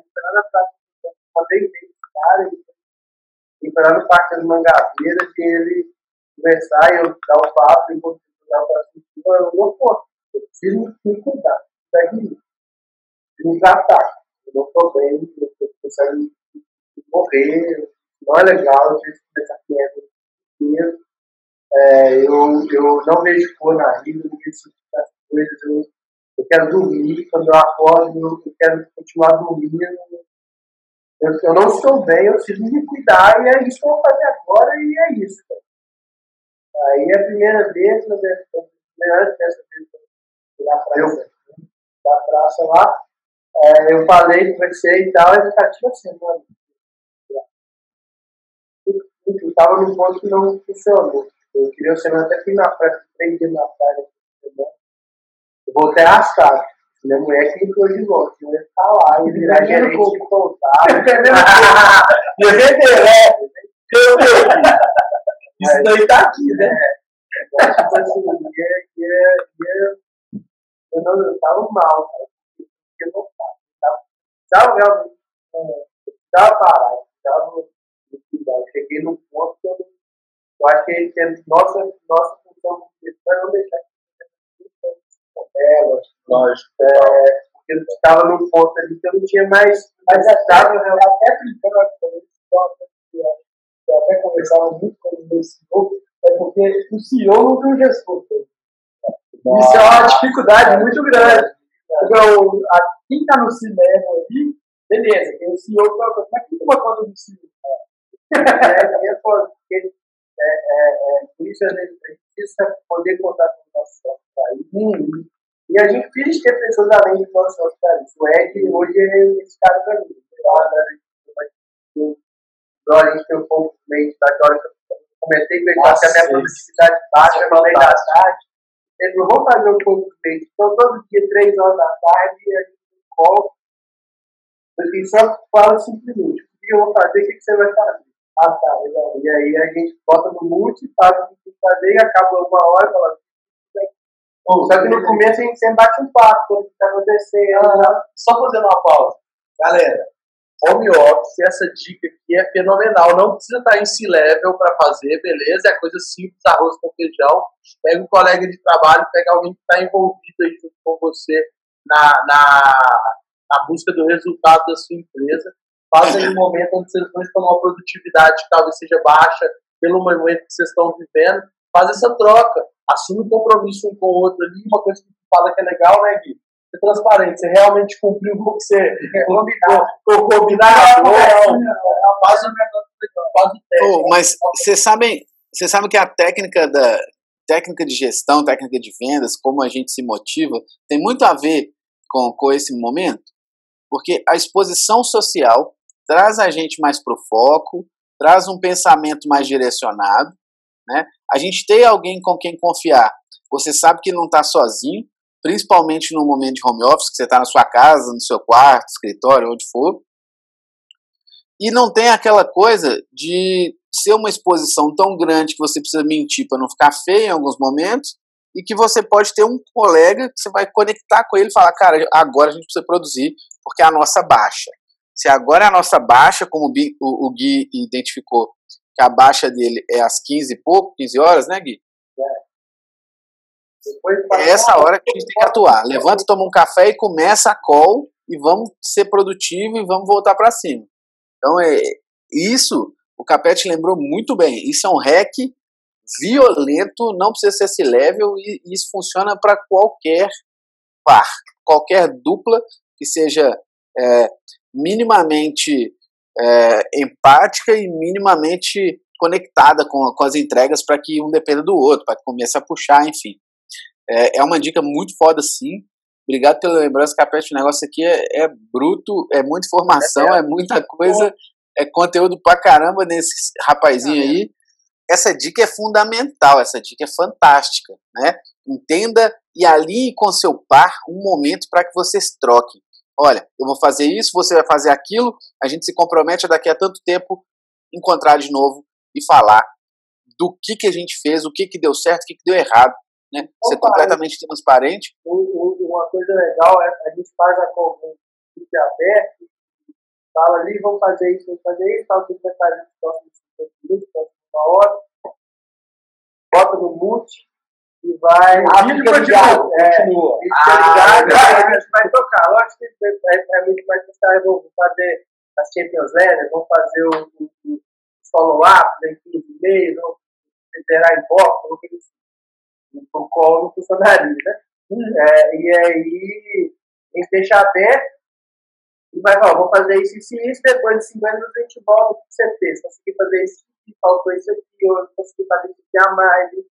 esperando a praça. Mandei bem cara, esperando parte das mangabeiras e ele começar e eu dar o papo e continuar para cima. Eu não posso. Eu preciso me cuidar. Segue me tratar. Eu não estou bem, eu estou morrer, não é legal, eu tive que começar quieto é, eu, eu não vejo cor na vida, não vejo as coisas, eu, eu quero dormir, quando eu acordo, eu, eu quero continuar dormindo. Eu, eu, não estou bem, eu preciso me cuidar, e é isso que eu vou fazer agora, e é isso. Cara. Aí é a primeira vez, na verdade, dessa vez, da praça, da praça lá, é, eu falei, conversei e tal, e tá tipo assim, mano. Eu estava num ponto que não funcionou. Eu queria ser até fui na praia, três dias na praia. Eu voltei arrastado. Minha mulher que entrou de volta, eu ia lá, e virar gerente de contato. Ia vender, né? Isso daí tá aqui, né? É, tipo assim, ia, ia, ia, eu não eu tava mal, cara. Eu ia voltar. Tava realmente, tava parado, tava cheguei num ponto que eu, eu acho que, que nossa, nossa função é não deixar que é, lógico. É, porque eu estava num ponto ali que eu não tinha mais. Mas estava até brincando eu até conversava muito com o meu CEO, é porque o CEO não tem um gestor. Isso é uma dificuldade muito grande. Porque o, a, quem está no cinema ali, beleza, tem o CEO, mas quem toma conta do CEO? é, é, é, por isso a gente precisa poder contar com o nosso sócio para isso. E a gente precisa ter pessoas além do nosso sócio para isso. O Ed hoje é esse cara para mim. A gente tem um pouco meio da hora que eu comentei com ele, que a minha produtividade baixa, eu falei da tarde. Ele falou, vamos fazer um pouco meio. Então, todo dia, três horas da tarde, a gente coloca. Eu só fala simplesmente, o que eu vou fazer, o que você vai fazer? Ah, tá, legal. E aí a gente bota no multi, faz o que fazer e acaba uma hora e fala. Só que no começo a gente sempre bate um papo, o que está acontecendo. Ah, só fazendo uma pausa. Galera, home office, essa dica aqui é fenomenal. Não precisa estar em C-level para fazer, beleza? É coisa simples, arroz com feijão. Pega um colega de trabalho, pega alguém que está envolvido aí junto com você na, na, na busca do resultado da sua empresa Faz aí um momento onde vocês vão estão uma produtividade que talvez seja baixa pelo momento que vocês estão vivendo. Faz essa troca. Assume um compromisso um com o outro ali. Uma coisa que tu fala que é legal, né, Gui? Ser transparente. Você realmente cumpriu com o que você combinou. Combinar. Faz o Faz o Mas vocês sabem, vocês sabem que a técnica da técnica de gestão, técnica de vendas, como a gente se motiva, tem muito a ver com, com esse momento, porque a exposição social traz a gente mais para o foco, traz um pensamento mais direcionado, né? A gente tem alguém com quem confiar. Você sabe que não está sozinho, principalmente no momento de home office, que você está na sua casa, no seu quarto, escritório, onde for. E não tem aquela coisa de ser uma exposição tão grande que você precisa mentir para não ficar feio em alguns momentos, e que você pode ter um colega que você vai conectar com ele e falar, cara, agora a gente precisa produzir, porque a nossa baixa. Se agora é a nossa baixa, como o, Gui, o, o Gui identificou, que a baixa dele é às 15 e pouco, 15 horas, né, Gui? É. É essa hora que a gente tem que atuar. Levanta, toma um café e começa a call e vamos ser produtivo e vamos voltar para cima. Então, é, isso o Capete lembrou muito bem. Isso é um hack violento, não precisa ser esse level e, e isso funciona para qualquer par, qualquer dupla que seja é, minimamente é, empática e minimamente conectada com, com as entregas para que um dependa do outro, para que comece a puxar, enfim. É, é uma dica muito foda, sim. Obrigado pela lembrança, Capete. O negócio aqui é, é bruto, é muita informação, é, é muita coisa, é conteúdo pra caramba nesse rapazinho aí. Essa dica é fundamental, essa dica é fantástica, né? Entenda e alinhe com seu par um momento para que vocês troquem. Olha, eu vou fazer isso, você vai fazer aquilo, a gente se compromete a daqui a tanto tempo encontrar de novo e falar do que, que a gente fez, o que, que deu certo, o que, que deu errado. Né? Ser completamente transparente. Uma coisa legal é a gente faz a conversa aberto, fala ali, vamos fazer isso, vamos fazer isso, tal, que vai fazer nos próximos 50 minutos, próxima hora, bota no mute e vai. A vídeo continua. É, continua. Ah, a gente vai tocar. Lógico que é, é muito mais necessário. Vamos fazer as Champions League, vamos fazer o, o, o follow-up, em 15 meses, vamos liberar em box, vamos fazer isso. O colo não funcionaria, né? Hum. É, e aí, a gente deixa aberto e vai falar, vou fazer isso, isso e isso, depois de 50 minutos a gente volta você fez. Consegui fazer isso aqui, faltou isso aqui, hoje consegui fazer isso aqui a mais. Dia,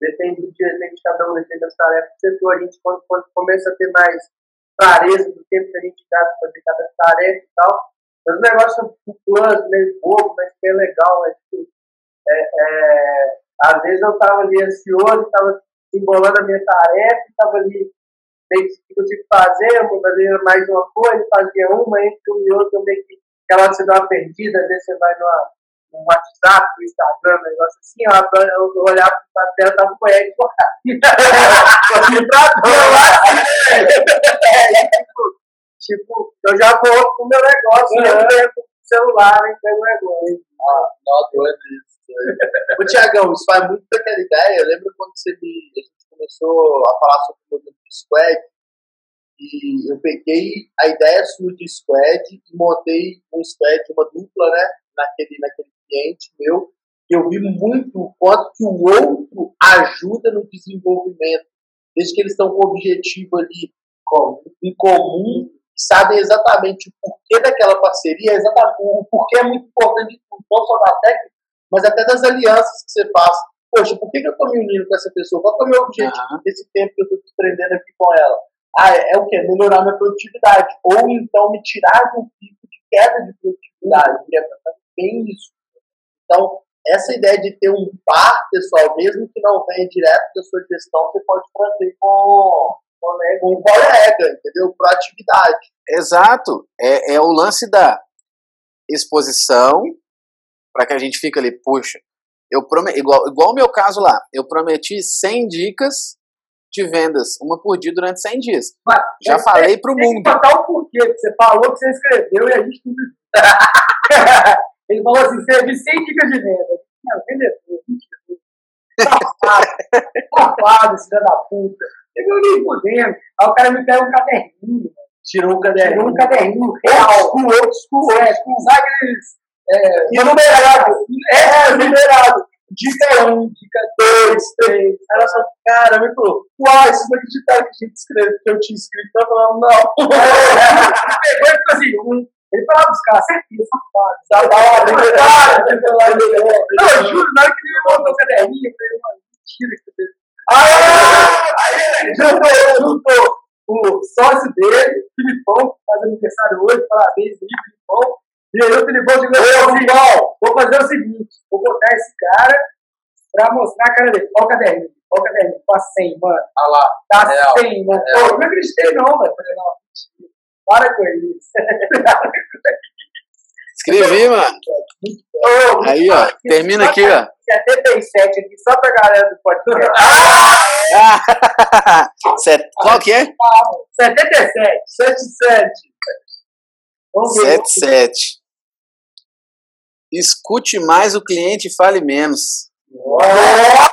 depende de cada um, depende das tarefas do setor. A gente, quando, quando começa a ter mais clareza do tempo que a gente gasta para fazer cada tarefa e tal, mas o negócio são planos, meio bobo, mas que é legal. É, tipo, é, é, às vezes eu estava ali ansioso, estava embolando a minha tarefa, estava ali meio que eu tinha que fazer, eu fazia mais uma coisa, fazia uma, entre um e outro, eu meio que aquela você dá uma perdida, às vezes você vai numa, no WhatsApp, no Instagram, um negócio assim, ó, eu olhava pra tela, tava com ele, tipo, eu já vou pro meu negócio, uhum. eu pego o celular e pego o negócio. Ah, não, doido isso. Ô, Tiagão, isso faz muito daquela ideia. Eu lembro quando você me, a gente começou a falar sobre o modelo de squad, e eu peguei a ideia sua de squad e montei um squad, uma dupla, né, naquele, naquele cliente meu, e eu vi muito o quanto que o outro ajuda no desenvolvimento, desde que eles estão com o objetivo ali em comum, sabem exatamente o porquê daquela parceria, exatamente, o porquê é muito importante, não só da técnica, mas até das alianças que você faz. Poxa, por que, que eu estou me unindo com essa pessoa? Qual é o meu objetivo uhum. desse tempo que eu estou desprendendo aqui com ela? Ah, é, é, o quê? Melhorar minha produtividade. Ou então me tirar de um pico de queda de produtividade. É bem isso. Então, essa ideia de ter um par, pessoal, mesmo que não venha direto da sua gestão, você pode trazer com, com um colega, entendeu? Proatividade. Exato. É, é o lance da exposição, para que a gente fique ali, puxa, eu prometi, igual, igual o meu caso lá, eu prometi 100 dicas de vendas, uma por dia durante 100 dias. Mas, Já falei para o mundo. Tem que contar o porquê, você falou que você escreveu e a gente tudo. Ele falou assim: escrevi 100 dicas de venda. Não, vendedor, mentira. Safado, safado, esse filho da puta. Eu nem por dentro. Aí o cara me pega um caderninho. Tirou um caderninho. Tirou um caderninho real. Com outros, com outros. Aqueles é, e numerado. É, numerado. Dica 1, um, dica 2, 3. Ela só, cara, me falou, uai, isso foi acreditar que a gente escreveu, que eu tinha escrito. Eu falando, não. Pegou e ficou assim, um. Ele falava os caras, certeza, safado. Da hora, Não, eu juro, na hora que ele me mandou o caderninho, eu falei, mentira que você fez. Aí, juntou, juntou o sócio dele, Filipão, que faz aniversário hoje, parabéns aí, Filipão. E aí o Filipão chegou e falou vou fazer o seguinte, vou botar esse cara pra mostrar a cara dele. Olha o caderninho, olha o caderninho, tá 100, mano. Ah lá. Tá real, 100, mano. Pô, eu não acreditei não, velho. Falei, não, para com isso. Escrevi, mano. Aí, ó, termina aqui, ó. 77 aqui, só pra galera do podcast. Ah! Qual que é? 77. 77. 77. Escute mais o cliente e fale menos. Nossa!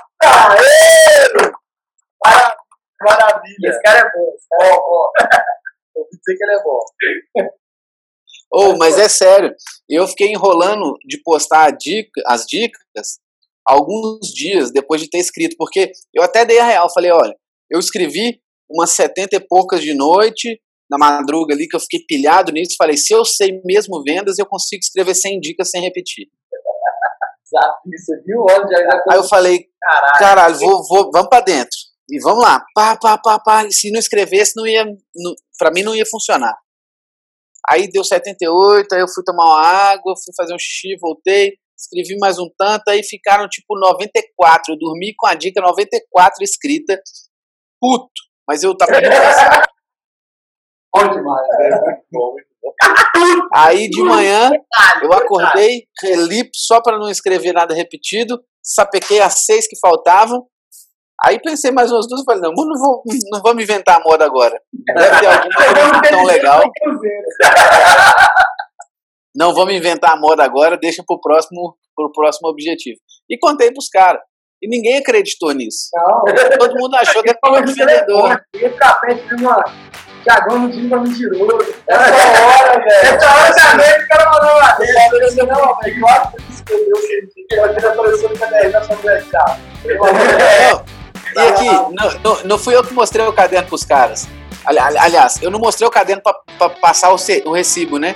Maravilha! Esse cara é bom. Ó, ó. Vou dizer que ele é bom. Oh, mas é sério, eu fiquei enrolando de postar dica, as dicas alguns dias depois de ter escrito, porque eu até dei a real, falei, olha, eu escrevi umas setenta e poucas de noite, na madruga ali, que eu fiquei pilhado nisso, falei, se eu sei mesmo vendas, eu consigo escrever 100 dicas sem repetir. Exato, você viu? Onde Aí eu falei, caralho, caralho vou, vou, vamos para dentro. E vamos lá, pá, pá, pá, pá. E se não escrevesse, não ia, não, pra mim não ia funcionar. Aí deu 78, aí eu fui tomar uma água, fui fazer um xixi, voltei, escrevi mais um tanto, aí ficaram tipo 94. Eu dormi com a dica 94 escrita. Puto, mas eu tava muito cansado. Bom demais, velho. Muito bom, muito bom. Aí de manhã eu acordei, reli só para não escrever nada repetido, sapequei as seis que faltavam. Aí pensei mais umas duas e falei, não, não, vou, não vamos inventar a moda agora. Deve ter alguma coisa tão legal. Não vamos inventar a moda agora, deixa pro próximo, pro próximo objetivo. E contei pros caras. E ninguém acreditou nisso. Não, Todo mundo achou que era de de vendedor. Ia ficar perto de uma. Tiagão não tinha mentiroso. Essa hora, velho. Essa hora também o cara mandou lá. Não, velho, claro que você escreveu o que ele apareceu no caderno da sua universidade. Não, e aqui, não, não, não fui eu que mostrei o caderno pros caras. Ali- ali- Aliás, eu não mostrei o caderno pra, pra passar o, o recibo, né?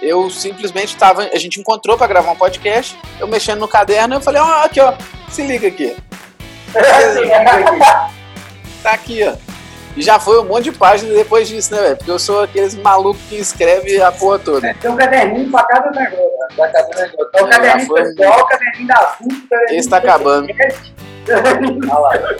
Eu simplesmente tava. A gente encontrou pra gravar um podcast. Eu mexendo no caderno, eu falei, ó, aqui, ó. Se liga aqui. Tá aqui, ó. E já foi um monte de página depois disso, né, velho? Porque eu sou aqueles malucos que escreve a porra toda. Tem um caderninho pra cada negócio. Do negócio. É o É, caderninho foi. pessoal, o caderninho da caderninho Esse tá acabando. Olha lá.